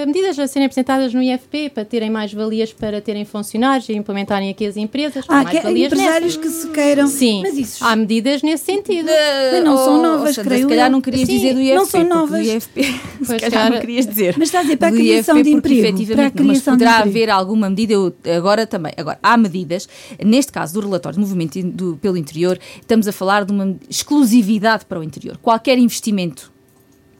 medidas a serem apresentadas no IFP para terem mais valias para terem funcionários e implementarem aqui as empresas. Ah, mais que, valias empresários nessa. que se queiram. Sim, mas isso... há medidas nesse sentido. De, não são oh, novas, creio. Se calhar não querias Sim, dizer do IFP. Não são novas. Do IFP, se calhar não querias dizer. Mas está a dizer para a criação IFP, de emprego. Efetivamente, para a mas poderá haver alguma medida, eu, agora também. Agora, há medidas, neste caso do relatório de movimento do, pelo interior, estamos a falar de uma exclusividade para o interior. Qualquer investimento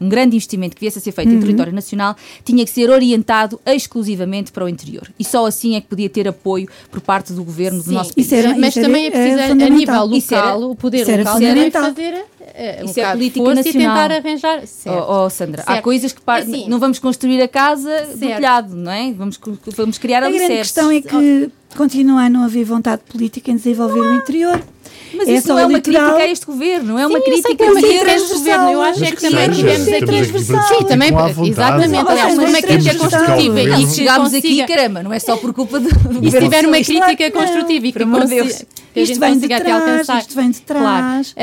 um grande investimento que viesse a ser feito uhum. em território nacional tinha que ser orientado exclusivamente para o interior. E só assim é que podia ter apoio por parte do governo Sim. do nosso país. Era, mas também é preciso, a nível local, era, o poder local também fazer uh, isso um é política nacional. e tentar arranjar. Certo. Oh, oh Sandra, certo. há coisas que par... assim, não vamos construir a casa certo. do telhado, não é? Vamos, vamos criar a A grande questão é que continua a não haver vontade política em desenvolver o interior. Mas isso não é uma crítica a este governo, é uma Sim, crítica a este governo. Eu acho é que também tivemos aqui. Sim, também, exatamente. Aliás, uma crítica construtiva e chegámos aqui, caramba, não é só por culpa do governo. E se tiver uma crítica construtiva e que isto vem de trás, isto vem de trás.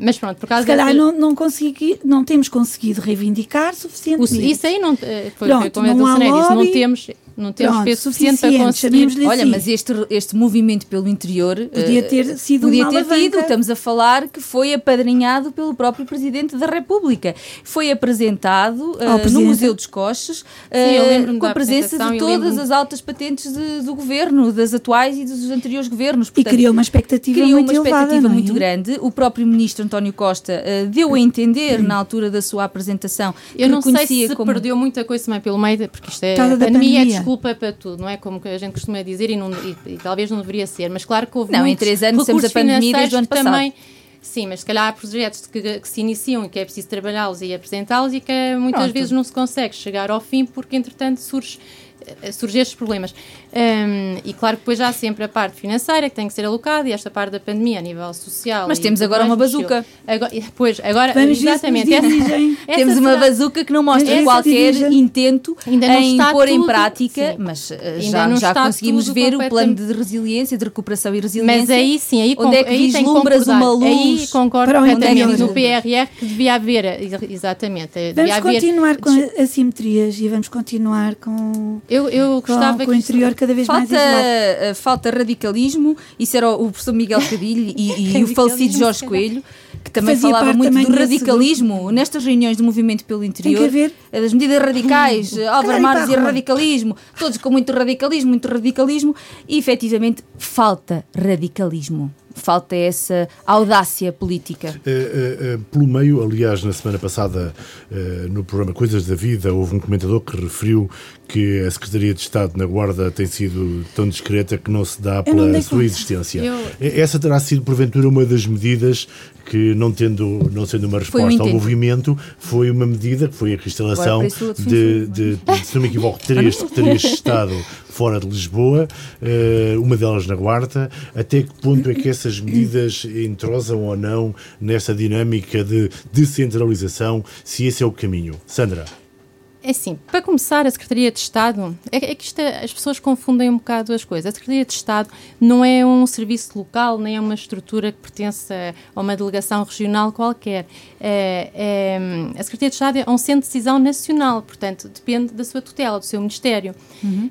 mas pronto, por causa Se calhar não, não, consegui, não temos conseguido reivindicar suficientemente. Isso aí não, eh, foi, pronto, como não a disse, não temos não temos Pronto, peso suficiente, para conseguir. Olha, mas este, este movimento pelo interior podia eh, ter sido podia ter tido. Estamos a falar que foi apadrinhado pelo próprio Presidente da República. Foi apresentado uh, no Museu dos Coches uh, com a presença de todas as altas patentes de, do governo, das atuais e dos anteriores governos. Portanto, e criou uma expectativa criou muito uma expectativa elevada, é? muito grande. O próprio Ministro António Costa uh, deu a entender na altura da sua apresentação Eu não sei se como... perdeu muita coisa também pelo meio, porque isto é a pandemia, é desculpa para tudo, não é? Como a gente costuma dizer e, não, e, e talvez não deveria ser, mas claro que houve Não, em três anos temos a pandemia desde o ano passado. Também, Sim, mas se calhar há projetos que, que se iniciam e que é preciso trabalhá-los e apresentá-los e que muitas Pronto. vezes não se consegue chegar ao fim porque, entretanto, surge surgir estes problemas. Um, e claro que depois já há sempre a parte financeira que tem que ser alocada e esta parte da pandemia a nível social. Mas temos agora uma bazuca. Agora, pois, agora, Vamos exatamente. Essa, essa temos uma bazuca que não mostra qualquer intento em pôr em prática, sim. mas uh, já, já conseguimos ver o plano de resiliência, de recuperação e resiliência. Mas aí sim, aí, onde é que aí vislumbras uma luz? Aí concordo completamente no PRR que devia haver, exatamente. Devia vamos haver, continuar com assimetrias e vamos continuar com. Eu, eu gostava com, com o interior cada vez falta, mais isolado. Eh, falta radicalismo, isso era o professor Miguel Cadilho e, e o falecido Jorge Coelho, que também Fazia falava muito do radicalismo grupo. nestas reuniões do movimento pelo interior. Das medidas radicais, hum, Álvaro Mar dizia radicalismo, todos com muito radicalismo, muito radicalismo, e efetivamente falta radicalismo falta essa audácia política. Uh, uh, uh, pelo meio, aliás, na semana passada, no programa Coisas da Vida, houve um comentador que referiu que a Secretaria de Estado na Guarda tem sido tão discreta que não se dá pela sua existência. Eu... Essa terá sido, porventura, uma das medidas que, não, tendo, não sendo uma resposta um ao movimento, foi uma medida que foi a instalação de, de, de, se não me equivoco, três secretarias de Estado fora de Lisboa, uma delas na Guarda. Até que ponto é que essas medidas entrosam ou não nessa dinâmica de descentralização, se esse é o caminho? Sandra. É assim, para começar, a Secretaria de Estado, é, é que isto, é, as pessoas confundem um bocado as coisas. A Secretaria de Estado não é um serviço local, nem é uma estrutura que pertence a uma delegação regional qualquer. É, é, a Secretaria de Estado é um centro de decisão nacional, portanto, depende da sua tutela, do seu Ministério. Uhum.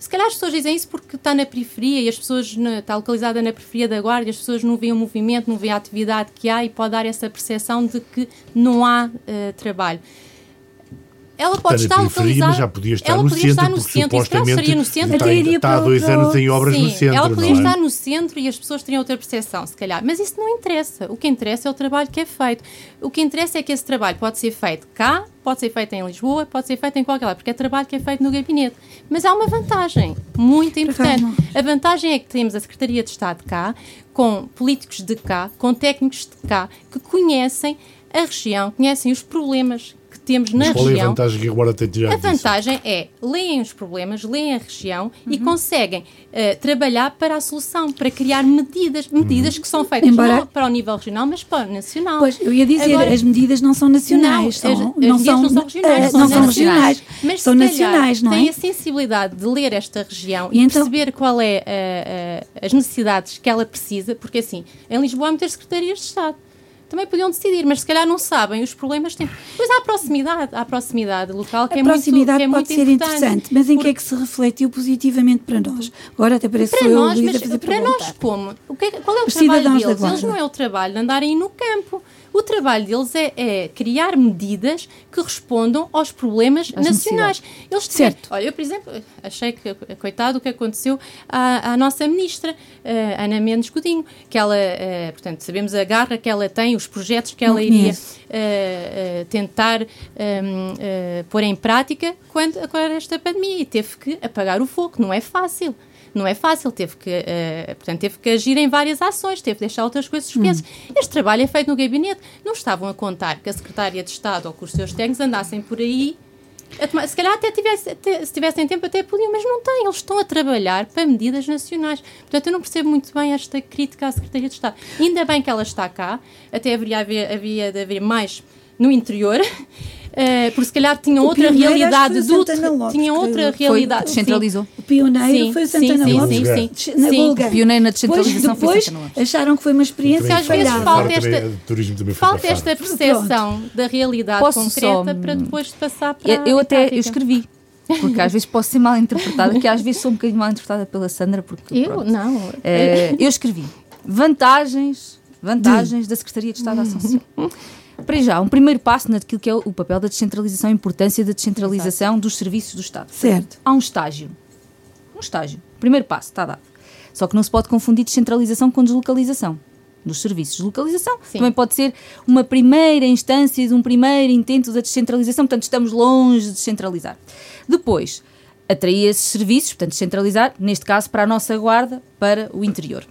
Se calhar as pessoas dizem isso porque está na periferia e as pessoas na, está localizada na periferia da Guarda as pessoas não veem o movimento, não veem a atividade que há e pode dar essa percepção de que não há uh, trabalho ela pode estar localizada. Mas já podia estar ela no podia centro, estar no centro, supostamente estaria no centro. Está, está há dois anos em obras Sim, no centro. Ela podia é? estar no centro e as pessoas teriam outra percepção, se calhar. Mas isso não interessa. O que interessa é o trabalho que é feito. O que interessa é que esse trabalho pode ser feito cá, pode ser feito em Lisboa, pode ser feito em qualquer lado, porque é trabalho que é feito no gabinete. Mas há uma vantagem muito importante. A vantagem é que temos a Secretaria de Estado cá, com políticos de cá, com técnicos de cá, que conhecem a região, conhecem os problemas temos na Mas qual região. é a vantagem que agora tem tirado A vantagem é leem os problemas, leem a região uhum. e conseguem uh, trabalhar para a solução, para criar medidas, medidas uhum. que são feitas Embora... não para o nível regional, mas para o nacional. Pois, eu ia dizer, agora, as medidas não são nacionais, não, são, as, não, são, não são regionais, uh, são, não são regionais, mas são nacionais, não é? Tem a sensibilidade de ler esta região e, e então... perceber qual é uh, as necessidades que ela precisa, porque assim, em Lisboa há muitas secretarias de Estado também podiam decidir, mas se calhar não sabem os problemas têm. Pois há a proximidade, há a proximidade local que a é proximidade muito, que é pode ser interessante, mas em que é que se refletiu positivamente para nós? Agora até parece para que nós, eu mas a fazer para nós como? O que, é qual é o trabalho deles? Eles não é o trabalho de andarem no campo. O trabalho deles é, é criar medidas que respondam aos problemas As nacionais. Eles certo. Olha, eu, por exemplo, achei que, coitado, o que aconteceu à, à nossa ministra, uh, Ana Mendes Godinho, que ela, uh, portanto, sabemos a garra que ela tem, os projetos que ela Não iria uh, tentar um, ehm, pôr em prática quando agora esta pandemia e teve que apagar o fogo, não é fácil não é fácil, teve que, uh, portanto, teve que agir em várias ações, teve que deixar outras coisas suspensas. Hum. Este trabalho é feito no gabinete. Não estavam a contar que a Secretária de Estado ou que os seus técnicos andassem por aí Tomar, se calhar até, tivesse, até, se tivessem tempo até podiam, mas não têm, eles estão a trabalhar para medidas nacionais. Portanto, eu não percebo muito bem esta crítica à Secretaria de Estado. Ainda bem que ela está cá, até haveria, havia, havia de haver mais no interior. Uh, porque se calhar tinham o outra realidade do tinham outra realidade descentralizou. O pioneiro sim, foi o Santana sim, Lopes. sim, sim, na Bulgária. Pioneiro na descentralização depois, depois acharam que foi uma experiência às vezes falta esta falta esta percepção da realidade Posso concreta só... para depois passar para eu até eu escrevi porque às vezes posso ser mal interpretada, que às vezes sou um bocadinho mal interpretada pela Sandra, porque eu? pronto, não. Uh, eu escrevi vantagens, vantagens da Secretaria de Estado da Ação para já, um primeiro passo naquilo que é o papel da descentralização, a importância da descentralização Exato. dos serviços do Estado. Certo. Há um estágio. Um estágio. Primeiro passo, está dado. Só que não se pode confundir descentralização com deslocalização dos serviços. Deslocalização Sim. também pode ser uma primeira instância de um primeiro intento da descentralização, portanto, estamos longe de descentralizar. Depois, atrair esses serviços, portanto, descentralizar, neste caso, para a nossa guarda, para o interior.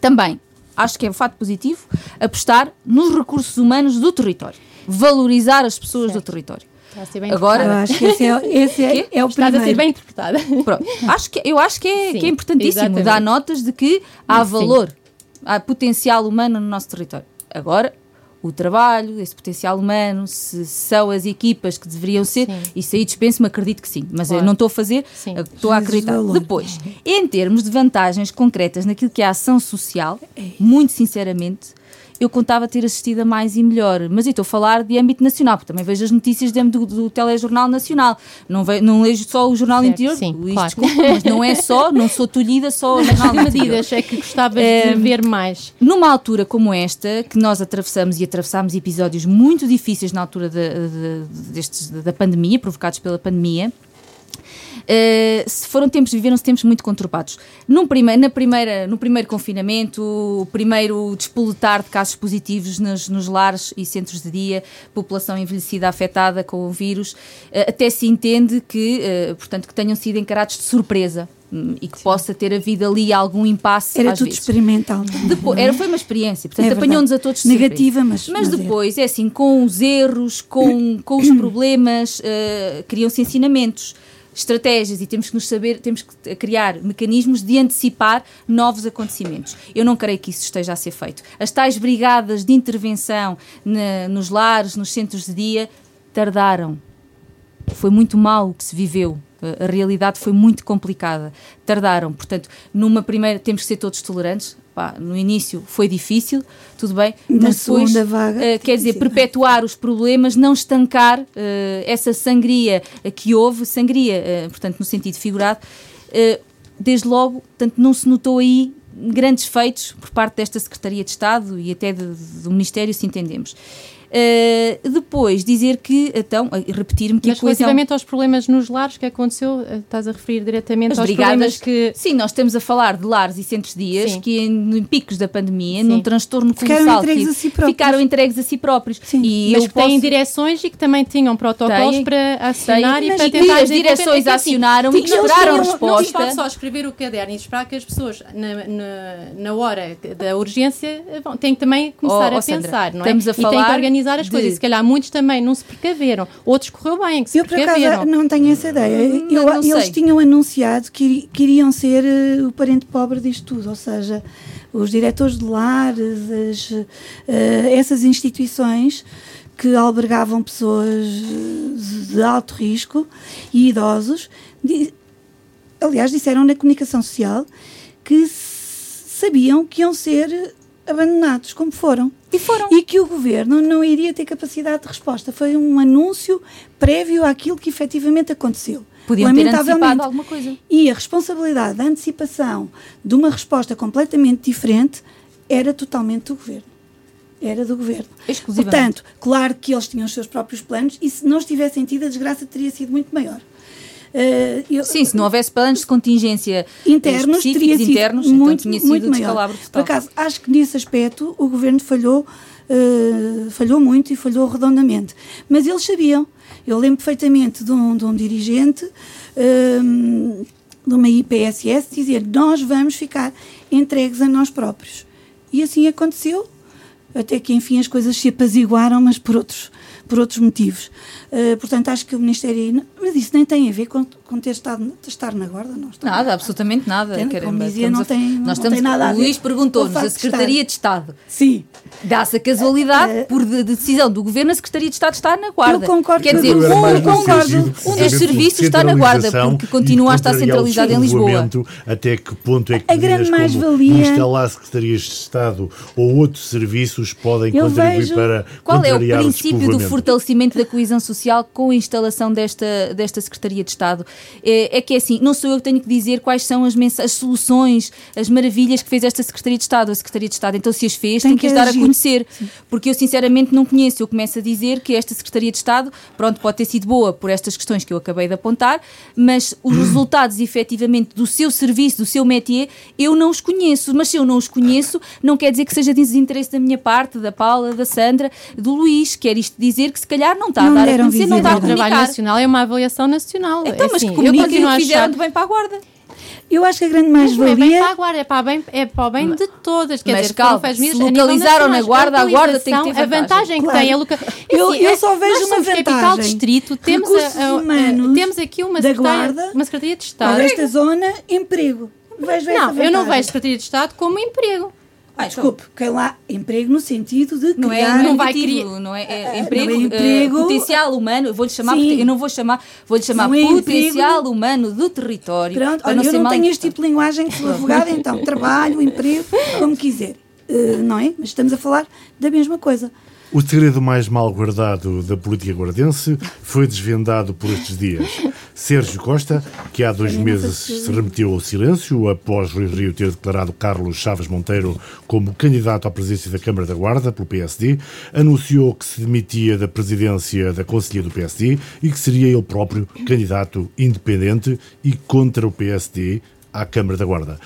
Também acho que é um fato positivo, apostar nos recursos humanos do território, valorizar as pessoas certo. do território. Está a ser bem Agora, Eu acho que esse é, esse é, é o Estás primeiro. a ser bem interpretada. Pronto. Acho que, eu acho que é, Sim, que é importantíssimo exatamente. dar notas de que há Sim. valor, há potencial humano no nosso território. Agora, o trabalho, esse potencial humano, se são as equipas que deveriam ser, Sim. isso aí dispenso-me, acredito que sim. Mas eu Claro. não estou a fazer, Sim. eu estou a acreditar. valor. Depois, em termos de vantagens concretas naquilo que é a ação social, É muito sinceramente, eu contava ter assistido a mais e melhor. Mas estou a falar de âmbito nacional, porque também vejo as notícias de do, do telejornal nacional. Não, não leio só o jornal Certo, interior, sim, Luís, claro. desculpa, mas não é só, não sou tolhida só ao Mas jornal que medidas é que gostavas Ehm, de ver mais? Numa altura como esta, que nós atravessamos e atravessámos episódios muito difíceis na altura da, de- destes- da pandemia, provocados pela pandemia, eh, se foram tempos, viveram-se tempos muito conturbados. Num primeiro, na primeira, no primeiro confinamento, o primeiro despoletar de casos positivos nos, nos lares e centros de dia, população envelhecida afetada com o vírus, eh, até se entende que, eh, portanto, que tenham sido encarados de surpresa hum, e que possa ter havido ali algum impasse Era tudo vezes. experimental. Depois, era, foi uma experiência, portanto, É apanhou-nos a todos surpresa. Negativa, mas- Mas é. depois, é assim, com os erros, com, com os problemas, eh, criam-se ensinamentos, estratégias e temos que nos saber, temos que criar mecanismos de antecipar novos acontecimentos. Eu não creio que isso esteja a ser feito. As tais brigadas de intervenção na- nos lares, nos centros de dia, tardaram foi muito mal o que se viveu. A- realidade foi muito complicada. Tardaram. Portanto, numa primeira, temos que ser todos tolerantes. Pá, no início foi difícil, tudo bem, Na mas depois, vaga, eh, quer dizer, perpetuar os problemas, não estancar eh, essa sangria que houve, sangria, eh, portanto, no sentido figurado, desde logo, portanto, não se notou aí grandes feitos por parte desta Secretaria de Estado e até de- do Ministério, se entendemos. Eh, depois, dizer que, então, eh, repetir-me que Mas a coesão... relativamente aos problemas nos lares que aconteceu, eh, estás a referir diretamente As aos brigadas problemas que... Sim, nós estamos a falar de lares e centros dias Sim. que em, em picos da pandemia, Sim. num transtorno Ficaram colossal, entregues que a si próprios. ficaram entregues a si próprios. Sim. E mas que têm posso- direções e que também tinham protocolos Têm, para acionar têm, e para e tentar as desenvolver. direções É que, assim, acionaram e esperaram não Não resposta. se pode só escrever o caderno e esperar que as pessoas, na, na, na hora da urgência, vão- têm que também começar Oh, a oh, Sandra, pensar, não é? estamos a e têm falar organizar as de- coisas. E se calhar muitos também não se precaveram. Outros correu bem, que se Eu, por precaveram. acaso, não tenho essa ideia. Hum, Eu- não eles sei. tinham anunciado que, iri- que iriam ser eh, o parente pobre disto tudo, ou seja, os diretores de lares, as, eh, essas instituições que albergavam pessoas de alto risco e idosos, di- aliás, disseram na comunicação social que sabiam que iam ser abandonados, como foram. E foram. E que o governo não iria ter capacidade de resposta. Foi um anúncio prévio àquilo que efetivamente aconteceu. Podiam ter antecipado alguma coisa. E a responsabilidade da antecipação de uma resposta completamente diferente era totalmente do governo. Era do governo. Portanto, claro que eles tinham os seus próprios planos e se não tivessem tido, a desgraça teria sido muito maior. Eh, eu- Sim, se não houvesse planos de contingência internos teria sido internos, muito, então muito maior. Por acaso, acho que nesse aspecto o governo falhou, eh, falhou muito e falhou redondamente. Mas eles sabiam. Eu lembro perfeitamente de um, de um dirigente ehm, de uma IPSS dizer nós vamos ficar entregues a nós próprios. E assim aconteceu, até que enfim as coisas se apaziguaram, mas por outros, por outros motivos. Eh, portanto, acho que o Ministério. Mas isso nem tem a ver com, com ter estado, estar na guarda, não está. Nada, absolutamente nada. Caramba. como dizia, não a- tem- não nós tem estamos, nada a ver Luís perguntou-nos, a Secretaria de Estado. Sim. Dá-se a casualidade, Eh, por de- decisão do Governo, a Secretaria de Estado está na guarda. Eu concordo Quer com dizer, Eu um, mais concordo. dos serviços está na guarda, porque continua a estar centralizado em Lisboa. Até que ponto é que A grande como mais-valia- instalar secretarias de Estado ou outros serviços podem Eu contribuir vejo- para Qual é o princípio do fortalecimento da coesão social com a instalação desta, desta Secretaria de Estado? É, é que é assim, não sou eu que tenho que dizer quais são as, as soluções, as maravilhas que fez esta Secretaria de Estado. A Secretaria de Estado, então, se as fez, tem, Tem que, as dar a conhecer. Porque eu, sinceramente, não conheço. Eu começo a dizer que esta Secretaria de Estado, pronto, pode ter sido boa por estas questões que eu acabei de apontar, mas os resultados, efetivamente, do seu serviço, do seu métier, eu não os conheço. Mas se eu não os conheço, não quer dizer que seja desinteresse da minha parte, da Paula, da Sandra, do Luís. Quer isto dizer que, se calhar, não está Não a dar a deram conhecer, não está a visibilidade. O trabalho comunicar. nacional é uma avaliação nacional. Então, é mas assim, eu comuniquem continuo o a que fizeram achar de bem para a guarda. Eu acho que a grande mais-valia. Não é bem para a guarda, é para, bem, é para o bem de todas. Quer Mas dizer, calma, faz se localizaram na guarda, a guarda tem que ter A vantagem Claro. que tem é loca... Eu- eu é- só vejo nós uma somos capital vantagem. distrito, temos, a- a- a- temos aqui uma secretaria, guarda, uma secretaria de Para Estado. esta zona, emprego. Vejo essa Não, eu não vantagem. vejo secretaria de Estado como emprego. Ah, desculpe, que lá emprego no sentido de Não é, criar... não não vai criar- não é, é Ah, emprego, não é emprego. potencial humano, eu vou-lhe chamar, Sim. eu não vou chamar, vou-lhe chamar Não é potencial emprego. humano do território. Pronto, olha, eu ser não tenho este tipo de linguagem que sou advogada, então trabalho, emprego, como quiser. Eh, não é? Mas estamos a falar da mesma coisa. O segredo mais mal guardado da política guardense foi desvendado por estes dias. Sérgio Costa, que há dois meses se remeteu ao silêncio após Rui Rio ter declarado Carlos Chaves Monteiro como candidato à presidência da Câmara da Guarda pelo PSD, anunciou que se demitia da presidência da Conselhia do PSD e que seria ele próprio candidato independente e contra o PSD à Câmara da Guarda.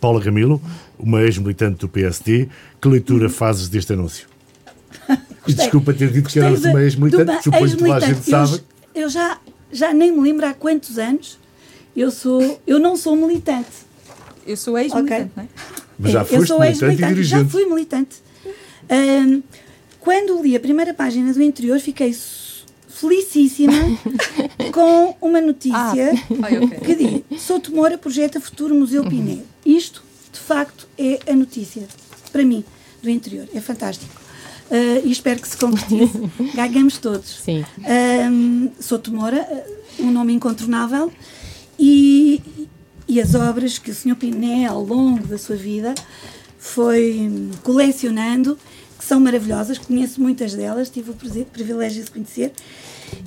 Paula Camilo, uma ex-militante do PSD, que leitura fazes deste anúncio? E desculpa ter dito que eras Gostei uma ex-militante, suponho que toda a gente sabe. Eu, eu já, já nem me lembro há quantos anos eu sou, eu não sou militante. Eu sou ex-militante, Ok. não é? Mas já É, eu sou militante e ex-militante, Já dirigente. fui militante. Ahm, quando li a primeira página do interior, fiquei felicíssima com uma notícia ok. que diz Souto Moura projeta futuro Museu Piné. Isto, de facto, é a notícia, para mim, do interior. É fantástico. Ah, e espero que se concretize. Ganhamos todos. Sim. Um, Souto Moura, uh, um nome incontornável, e, e as obras que o Sr. Piné, ao longo da sua vida, foi colecionando, que são maravilhosas, conheço muitas delas, tive o privilégio de conhecer,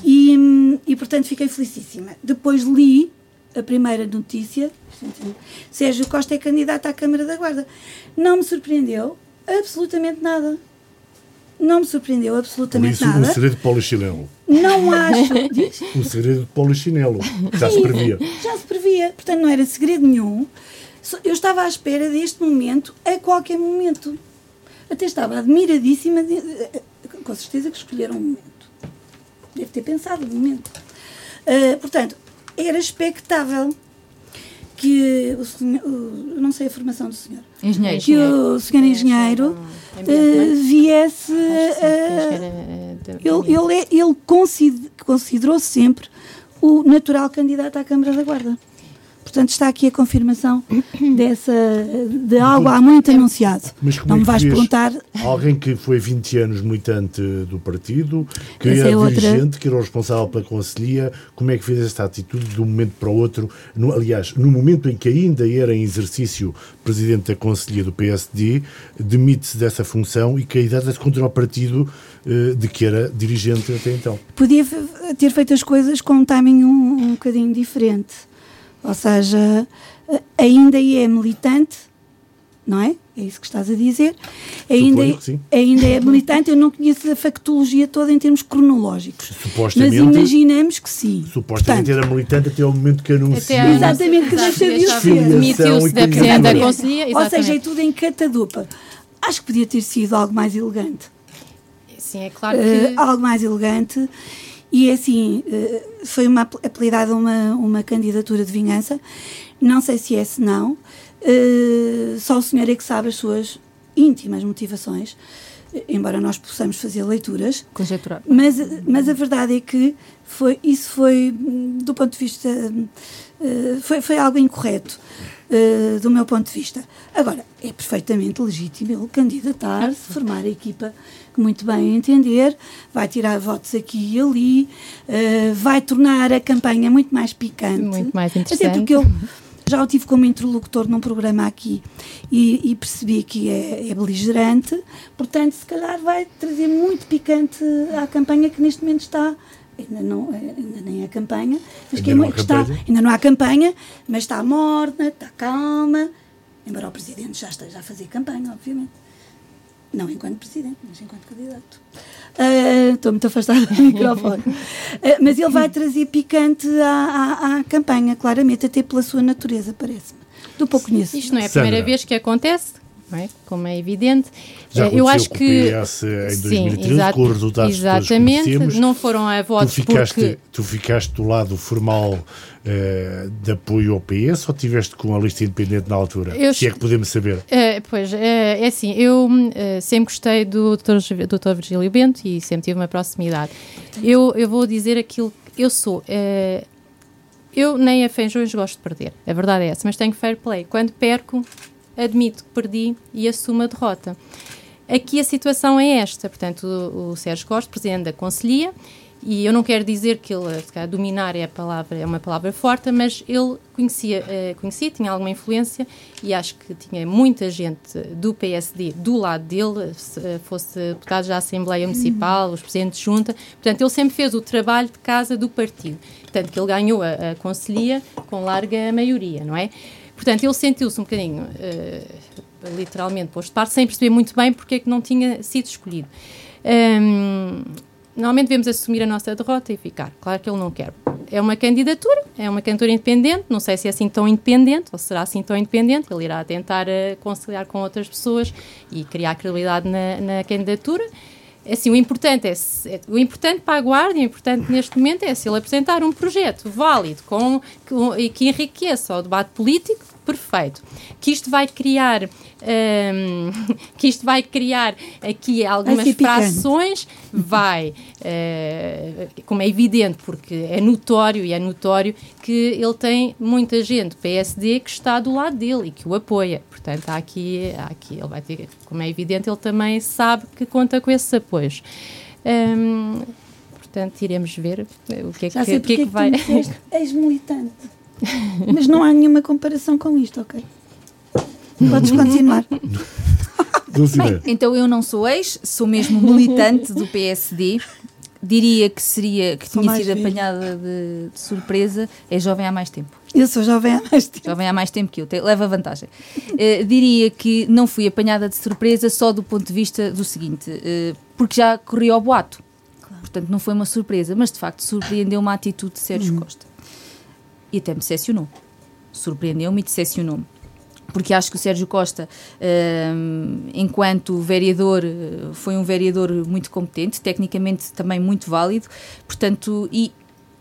e, e portanto fiquei felicíssima. Depois li a primeira notícia, Sérgio Costa é candidato à Câmara da Guarda. Não me surpreendeu absolutamente nada. Não me surpreendeu Por absolutamente isso, o nada. segredo de Polichinelo. Não acho. Diz? O segredo de Polichinelo. Já se previa. Já se previa. Portanto, não era segredo nenhum. Eu estava à espera deste momento a qualquer momento. Até estava admiradíssima. de- eh, com certeza que escolheram um momento. Deve ter pensado no momento. Ah, portanto, era expectável que o senhor. o- não sei a formação do senhor. Engenheiro. Que o senhor engenheiro viesse. é? Que era, eh, de- ele, ele, ele consid- considerou sempre o natural candidato à Câmara da Guarda. Portanto, está aqui a confirmação dessa, de algo há muito anunciado. Mas como Não é me vais perguntar. Alguém que foi 20 anos militante do partido, que Essa era é outra. dirigente, que era o responsável pela conselhia, como é que fez esta atitude de um momento para o outro? No, aliás, no momento em que ainda era em exercício presidente da conselhia do PSD, demite-se dessa função e candidata-se contra o partido eh, de que era dirigente até então. Podia ter feito as coisas com um timing um, um bocadinho diferente. Ou seja, eh, ainda é militante, não é? É isso que estás a dizer. Ainda, sim. ainda é militante, eu não conheço a factologia toda em termos cronológicos. Mas Supostamente, imaginamos que sim. supostamente Portanto, era militante até ao momento que anunciou. Até- Exatamente, que deixa de o ser. Demitiu-se da presidente da. Conselhia, Ou seja, é tudo em catadupa. Acho que podia ter sido algo mais elegante. Sim, é claro que... algo mais elegante. E assim, eh, foi uma, apel- apelidada uma, uma candidatura de vingança. Não sei se é, se não. Eh, só o senhor é que sabe as suas íntimas motivações, eh, embora nós possamos fazer leituras. Conjecturar. Mas, mas a verdade é que foi, isso foi, hum, do ponto de vista, hum, foi, foi algo incorreto, do meu ponto de vista. Agora, é perfeitamente legítimo ele candidatar-se, formar a equipa muito bem entender, vai tirar votos aqui e ali, eh, vai tornar a campanha muito mais picante. Muito mais Até interessante. porque eu já o tive como interlocutor num programa aqui e, e percebi que é, é beligerante, portanto, se calhar vai trazer muito picante à campanha que neste momento está. Ainda, não, ainda nem é campanha, mas que, é Ainda não que está, campanha? ainda não há campanha, mas está morna, está calma, embora o Presidente já esteja a fazer campanha, obviamente. Não enquanto Presidente, mas enquanto candidato. Ah, Estou muito afastada do microfone. Ah, mas ele vai trazer picante à, à, à campanha, claramente, até pela sua natureza, parece-me. Do pouco conheço. Isto não é a Sandra. primeira vez que acontece. é? como é evidente. Já eu acho que o PS em 2013, sim, com os resultados exatamente, que não foram a votos tu ficaste, porque... tu ficaste do lado formal uh, de apoio ao PS ou tiveste com a lista independente na altura? Eu, Se é que podemos saber. Uh, pois, uh, é assim, eu sempre gostei do Dr. Virgílio Bento e sempre tive uma proximidade. Eu, eu vou dizer aquilo que eu sou. eu nem a feijões gosto de perder, a verdade é essa, mas tenho fair play. Quando perco, admito que perdi e assumo a derrota. Aqui a situação é esta, portanto, o, o Sérgio Costa, presidente da Conselhia, e eu não quero dizer que ele, calhar, dominar é, a palavra, é uma palavra forte, mas ele conhecia, uh, conhecia, tinha alguma influência e acho que tinha muita gente do PSD do lado dele, se uh, fosse deputado da Assembleia Municipal, os presidentes de junta. Portanto, ele sempre fez o trabalho de casa do partido. Portanto, que ele ganhou a, a conselhia com larga maioria, não é? Portanto, ele sentiu-se um bocadinho, uh, literalmente, posto de parte, sem perceber muito bem porque é que não tinha sido escolhido. Um, normalmente devemos assumir a nossa derrota e ficar. Claro que ele não quer. É uma candidatura, é uma candidatura independente, não sei se é assim tão independente, ou será assim tão independente, ele irá tentar uh, conciliar com outras pessoas e criar credibilidade na, na candidatura. Assim, o importante é, é, o importante para a Guarda, o importante neste momento é se ele apresentar um projeto válido com, que, que enriqueça o debate político, perfeito. Que isto vai criar um, que isto vai criar aqui algumas frações, vai, uh, como é evidente, porque é notório e é notório que ele tem muita gente PSD que está do lado dele e que o apoia. Portanto, há aqui, há aqui ele vai ter, como é evidente, ele também sabe que conta com esses apoios. Um, portanto, iremos ver o que é Já que, que, que, é que vai. Ex-militante. Mas não há nenhuma comparação com isto, ok? Podes continuar. Bem, então eu não sou ex, sou mesmo militante do PSD. Diria que seria que tinha sido apanhada de, de, surpresa. É jovem há mais tempo. Eu sou jovem há mais tempo. Jovem há mais tempo que eu, te, leva vantagem. Uh, diria que não fui apanhada de surpresa só do ponto de vista do seguinte, uh, porque já corri ao boato. Claro. Portanto, não foi uma surpresa, mas de facto surpreendeu uma atitude de Sérgio uhum. Costa. E até me decepcionou. Surpreendeu-me e decepcionou-me porque acho que o Sérgio Costa, uh, enquanto vereador, foi um vereador muito competente, tecnicamente também muito válido, portanto, e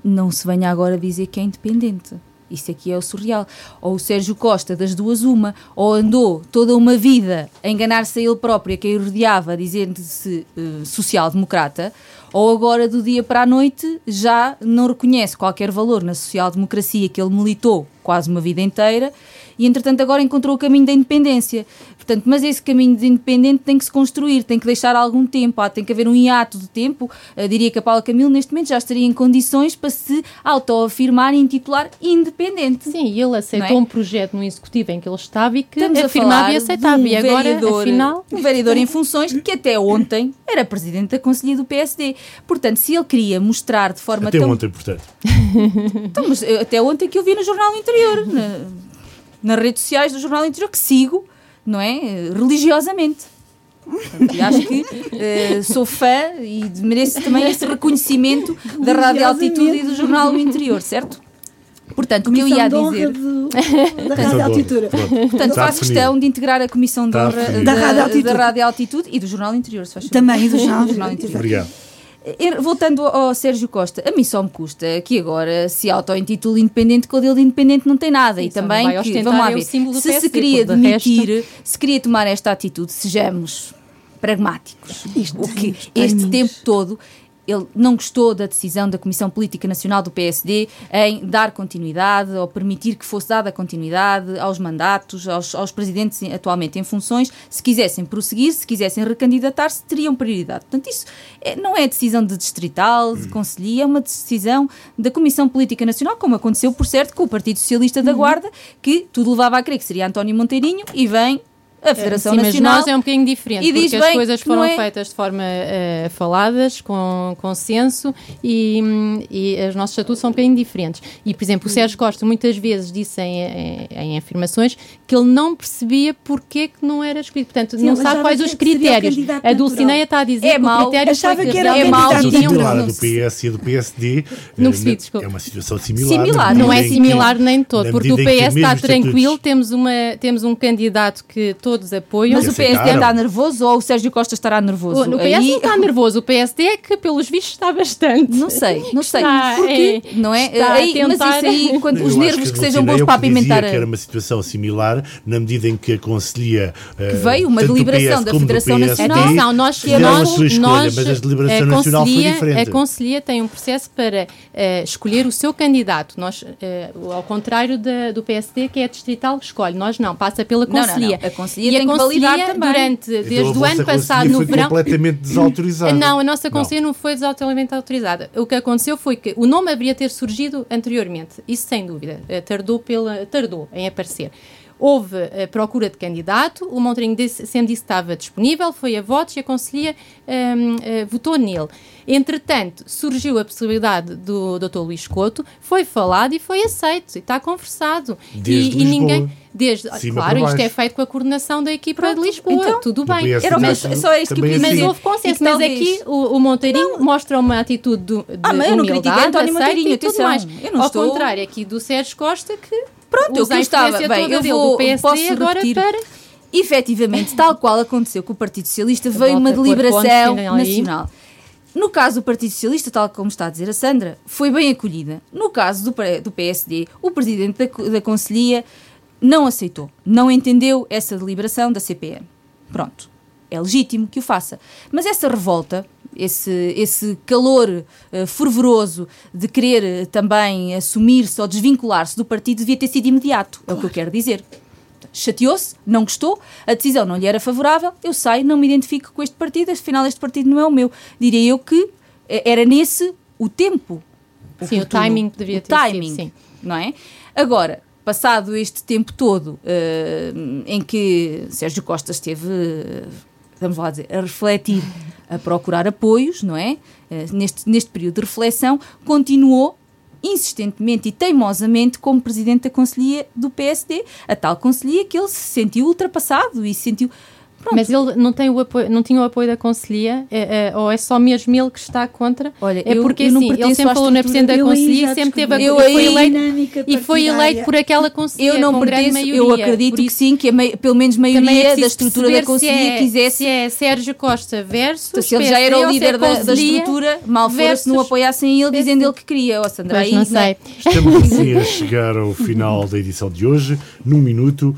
não se venha agora dizer que é independente. Isso aqui é o surreal. Ou o Sérgio Costa, das duas, uma, ou andou toda uma vida a enganar-se a ele próprio, a quem rodeava, dizendo-se uh, social-democrata, ou agora, do dia para a noite, já não reconhece qualquer valor na social-democracia que ele militou quase uma vida inteira e entretanto agora encontrou o caminho da independência. Portanto, mas esse caminho de independente tem que se construir, tem que deixar algum tempo, há, tem que haver um hiato de tempo. Eu diria que a Paula Camilo neste momento já estaria em condições para se autoafirmar e intitular independente. Sim, e ele aceitou é? um projeto no executivo em que ele estava e que Estamos afirmava e aceitava. Um e agora, vereador, afinal... Um vereador em funções que até ontem era presidente da Conselhia do PSD. Portanto, se ele queria mostrar de forma até tão... ontem, portanto. então, mas até ontem que eu vi no Jornal Interior nas redes sociais do Jornal Interior, que sigo, não é? Religiosamente. e acho que uh, sou fã e mereço também esse reconhecimento da Rádio Altitude e do Jornal do Interior, certo? Portanto, o que eu ia dizer. Do, da Rádio Altitude. Portanto, faço questão de integrar a Comissão de Honra da, da, Rádio Altitude e do Jornal Interior, se faz Também, e do Jornal, do Jornal Interior. Obrigado. Voltando ao Sérgio Costa, a mim só me custa que agora se auto-intitule independente, quando ele de independente não tem nada. Sim, e também, que, vamos lá ver, se PSD, se queria demitir, resto... se queria tomar esta atitude, sejamos pragmáticos. Isto, o que este tempo todo ele não gostou da decisão da Comissão Política Nacional do PSD em dar continuidade ou permitir que fosse dada continuidade aos mandatos, aos, aos presidentes atualmente em funções. Se quisessem prosseguir, se quisessem recandidatar-se, teriam prioridade. Portanto, isso é, não é decisão de distrital, de conselhia, é uma decisão da Comissão Política Nacional, como aconteceu, por certo, com o Partido Socialista da uhum. Guarda, que tudo levava a crer que seria António Monteirinho e vem a Federação Sim, Nacional. Mas nós é um bocadinho diferente, e porque as coisas foram é... feitas de forma uh, faladas, com consenso, e, e os nossos estatutos são um bocadinho diferentes. E, por exemplo, o Sérgio Costa muitas vezes disse em, em, em afirmações que ele não percebia porque que não era escolhido. Portanto, Sim, não sabe quais os critérios. A Dulcineia está a dizer é que mau. o critério Achava que era é mau. Do titular do PS e do PSD não percebi, é uma situação similar. Similar, não é similar nem todo, porque o PS está tranquilo, temos, uma, temos um candidato que todos apoiam. Mas o PSD está nervoso ou o Sérgio Costa estará nervoso? O, o PS Aí... não está nervoso, o PSD é que, pelos vistos, está bastante. Não sei, não sei. Está, porque, é, não é? Aí, tentar... Mas isso aí, quando, os nervos que, que sejam bons para apimentar. que era uma situação similar, na medida em que a Conselhia. Que veio uma deliberação da Federação Nacional. Atenção, nós, nós, a sua escolha, nós, mas a deliberação a nacional foi diferente. A Conselhia tem um processo para uh, escolher o seu candidato. Nós, uh, ao contrário da, do PSD, que é distrital, escolhe. Nós não, passa pela Conselhia. Não, não, não. A Conselhia e tem a Conselhia, durante, então, desde o ano passado, no verão. completamente desautorizada. Não, a nossa Conselhia não. não foi desautorizada autorizada. O que aconteceu foi que o nome haveria ter surgido anteriormente. Isso sem dúvida. Uh, tardou, pela, tardou em aparecer. Houve a procura de candidato, o Montrinho disse, sempre disse que estava disponível, foi a votos e a Conselhia um, uh, votou nele. Entretanto, surgiu a possibilidade do Dr. Luís Couto, foi falado e foi aceito, e está conversado. Desde e, e ninguém. Desde, claro, isto é feito com a coordenação da equipa Pronto, de Lisboa, então, tudo bem. Era mas, só isso que eu queria Mas houve consenso, mas aqui o, o Monteirinho não. mostra uma atitude de, de ah, mas eu não critiquei António Monteirinho, atenção. Mais. Eu não Ao estou... contrário aqui do Sérgio Costa, que Pronto, eu que estava. Bem, eu vou, PSD, posso agora repetir. Para... Efetivamente, tal qual aconteceu com o Partido Socialista, veio uma deliberação nacional. No caso do Partido Socialista, tal como está a dizer a Sandra, foi bem acolhida. No caso do, do PSD, o presidente da, da Conselhia não aceitou, não entendeu essa deliberação da CPM. Pronto, é legítimo que o faça. Mas essa revolta esse, esse calor uh, fervoroso de querer uh, também assumir-se ou desvincular-se do partido devia ter sido imediato, é o que eu quero dizer. Chateou-se, não gostou, a decisão não lhe era favorável, eu saio, não me identifico com este partido, afinal este partido não é o meu. Diria eu que uh, era nesse o tempo. Sim, o timing devia ter timing, sido, sim. Não é? Agora, passado este tempo todo em que Sérgio Costa esteve vamos lá dizer, a refletir, a procurar apoios, não é? Eh, neste, neste período de reflexão, continuou insistentemente e teimosamente como presidente da Conselhia do PSD, a tal Conselhia que ele se sentiu ultrapassado e se sentiu Pronto. Mas ele não, tem o apoio, não tinha o apoio da Conselhia? É, é, ou é só mesmo ele que está contra? Olha, é porque eu, eu assim, ele sempre falou na Presidente da Conselhia e sempre teve a, eu foi eleito, e foi eleito por aquela Conselhia. Eu não pertenço, maioria, eu acredito que sim, que a mei, pelo menos a maioria é da estrutura da Conselhia é, quisesse. Se é Sérgio Costa versus. Então, se ele já era o líder da, da, estrutura, mal fora se não apoiassem ele dizendo ele que queria. Oh, Sandra, aí, não sei. Estamos assim a chegar ao final da edição de hoje. Num minuto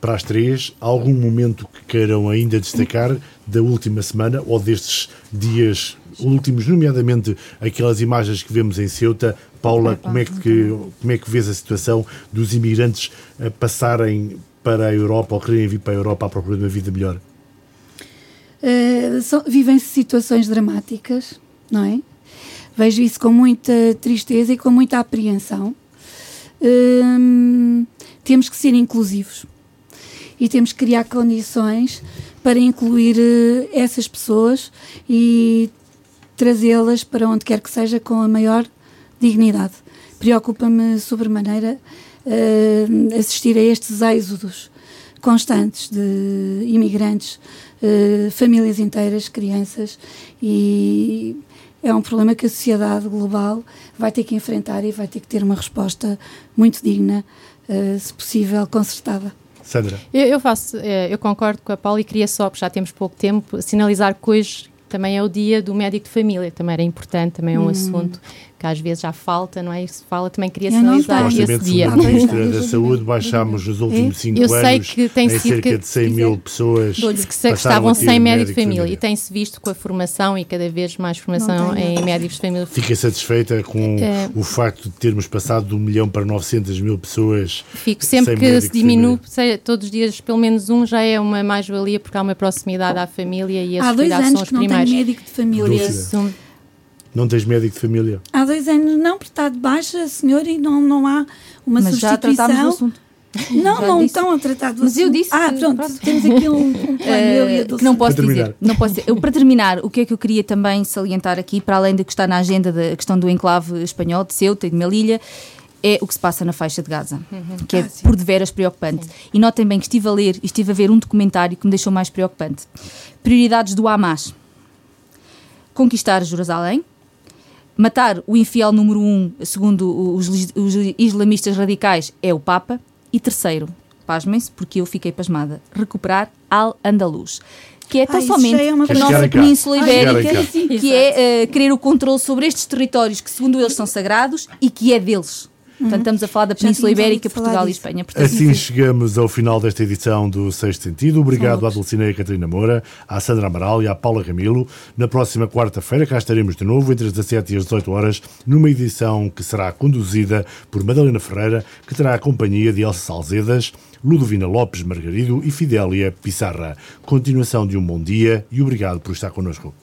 para as três, algum momento que queiram ainda destacar da última semana ou destes dias últimos, nomeadamente aquelas imagens que vemos em Ceuta. Paula, como é que, como é que vês a situação dos imigrantes a passarem para a Europa ou querem vir para a Europa à procura de uma vida melhor? Uh, Vivem-se situações dramáticas, não é? Vejo isso com muita tristeza e com muita apreensão. Uh, temos que ser inclusivos e temos que criar condições para incluir uh, essas pessoas e trazê-las para onde quer que seja com a maior dignidade. Preocupa-me sobremaneira uh, assistir a estes êxodos constantes de imigrantes, uh, famílias inteiras, crianças e é um problema que a sociedade global vai ter que enfrentar e vai ter que ter uma resposta muito digna, se possível, concertada. Sandra. Eu, eu faço, eh, eu concordo com a Paula e queria só, porque já temos pouco tempo, sinalizar que hoje também é o dia do médico de família, também era importante, também é um hum. assunto que às vezes já falta, não é? Isso fala, também queria sinalizar esse dia. da Ministra da Saúde baixámos nos últimos 5 anos Eu sei que tem sido cerca de 100 mil pessoas que, que estavam sem médico de família, família. e tem-se visto com a formação e cada vez mais formação em médicos de família. Fica satisfeita com é, o facto de termos passado de 1 milhão para 900 mil pessoas Fico sempre que se diminui, sei, todos os dias pelo menos um já é uma mais-valia porque há uma proximidade à família e esses cuidados são os primeiros. Há dois anos que não tem médico de família. Não tens médico de família? Há dois anos não, porque está de baixa, senhor, e não, não há uma Mas substituição. Já assunto. Não, já não disse. estão a tratar do Mas eu disse. Ah, pronto, pronto. temos aqui um, um plano. Uh, que não posso dizer. Não posso dizer. Eu, para terminar, o que é que eu queria também salientar aqui, para além de que está na agenda da questão do enclave espanhol, de Ceuta e de Melilha, é o que se passa na faixa de Gaza, uhum. que é ah, por deveras preocupante. Sim. E notem bem que estive a ler e estive a ver um documentário que me deixou mais preocupante. Prioridades do Hamas. Conquistar Jerusalém, matar o infiel número um, segundo os, os islamistas radicais, é o Papa. E terceiro, pasmem-se, porque eu fiquei pasmada, recuperar Al-Andalus que é tão Ai, somente é a nossa Península Ibérica, que é uh, querer o controle sobre estes territórios que, segundo eles, são sagrados e que é deles. Portanto, estamos a falar da Península Ibérica, Portugal e Espanha. Portanto, assim chegamos ao final desta edição do Sexto Sentido. Obrigado à Dulcinea Catarina Moura, à Sandra Amaral e à Paula Ramilo. Na próxima quarta-feira cá estaremos de novo, entre as 17 e as 18 horas, numa edição que será conduzida por Madalena Ferreira, que terá a companhia de Elsa Salzedas, Ludovina Lopes Margarido e Fidélia Pissarra. Continuação de um bom dia e obrigado por estar connosco.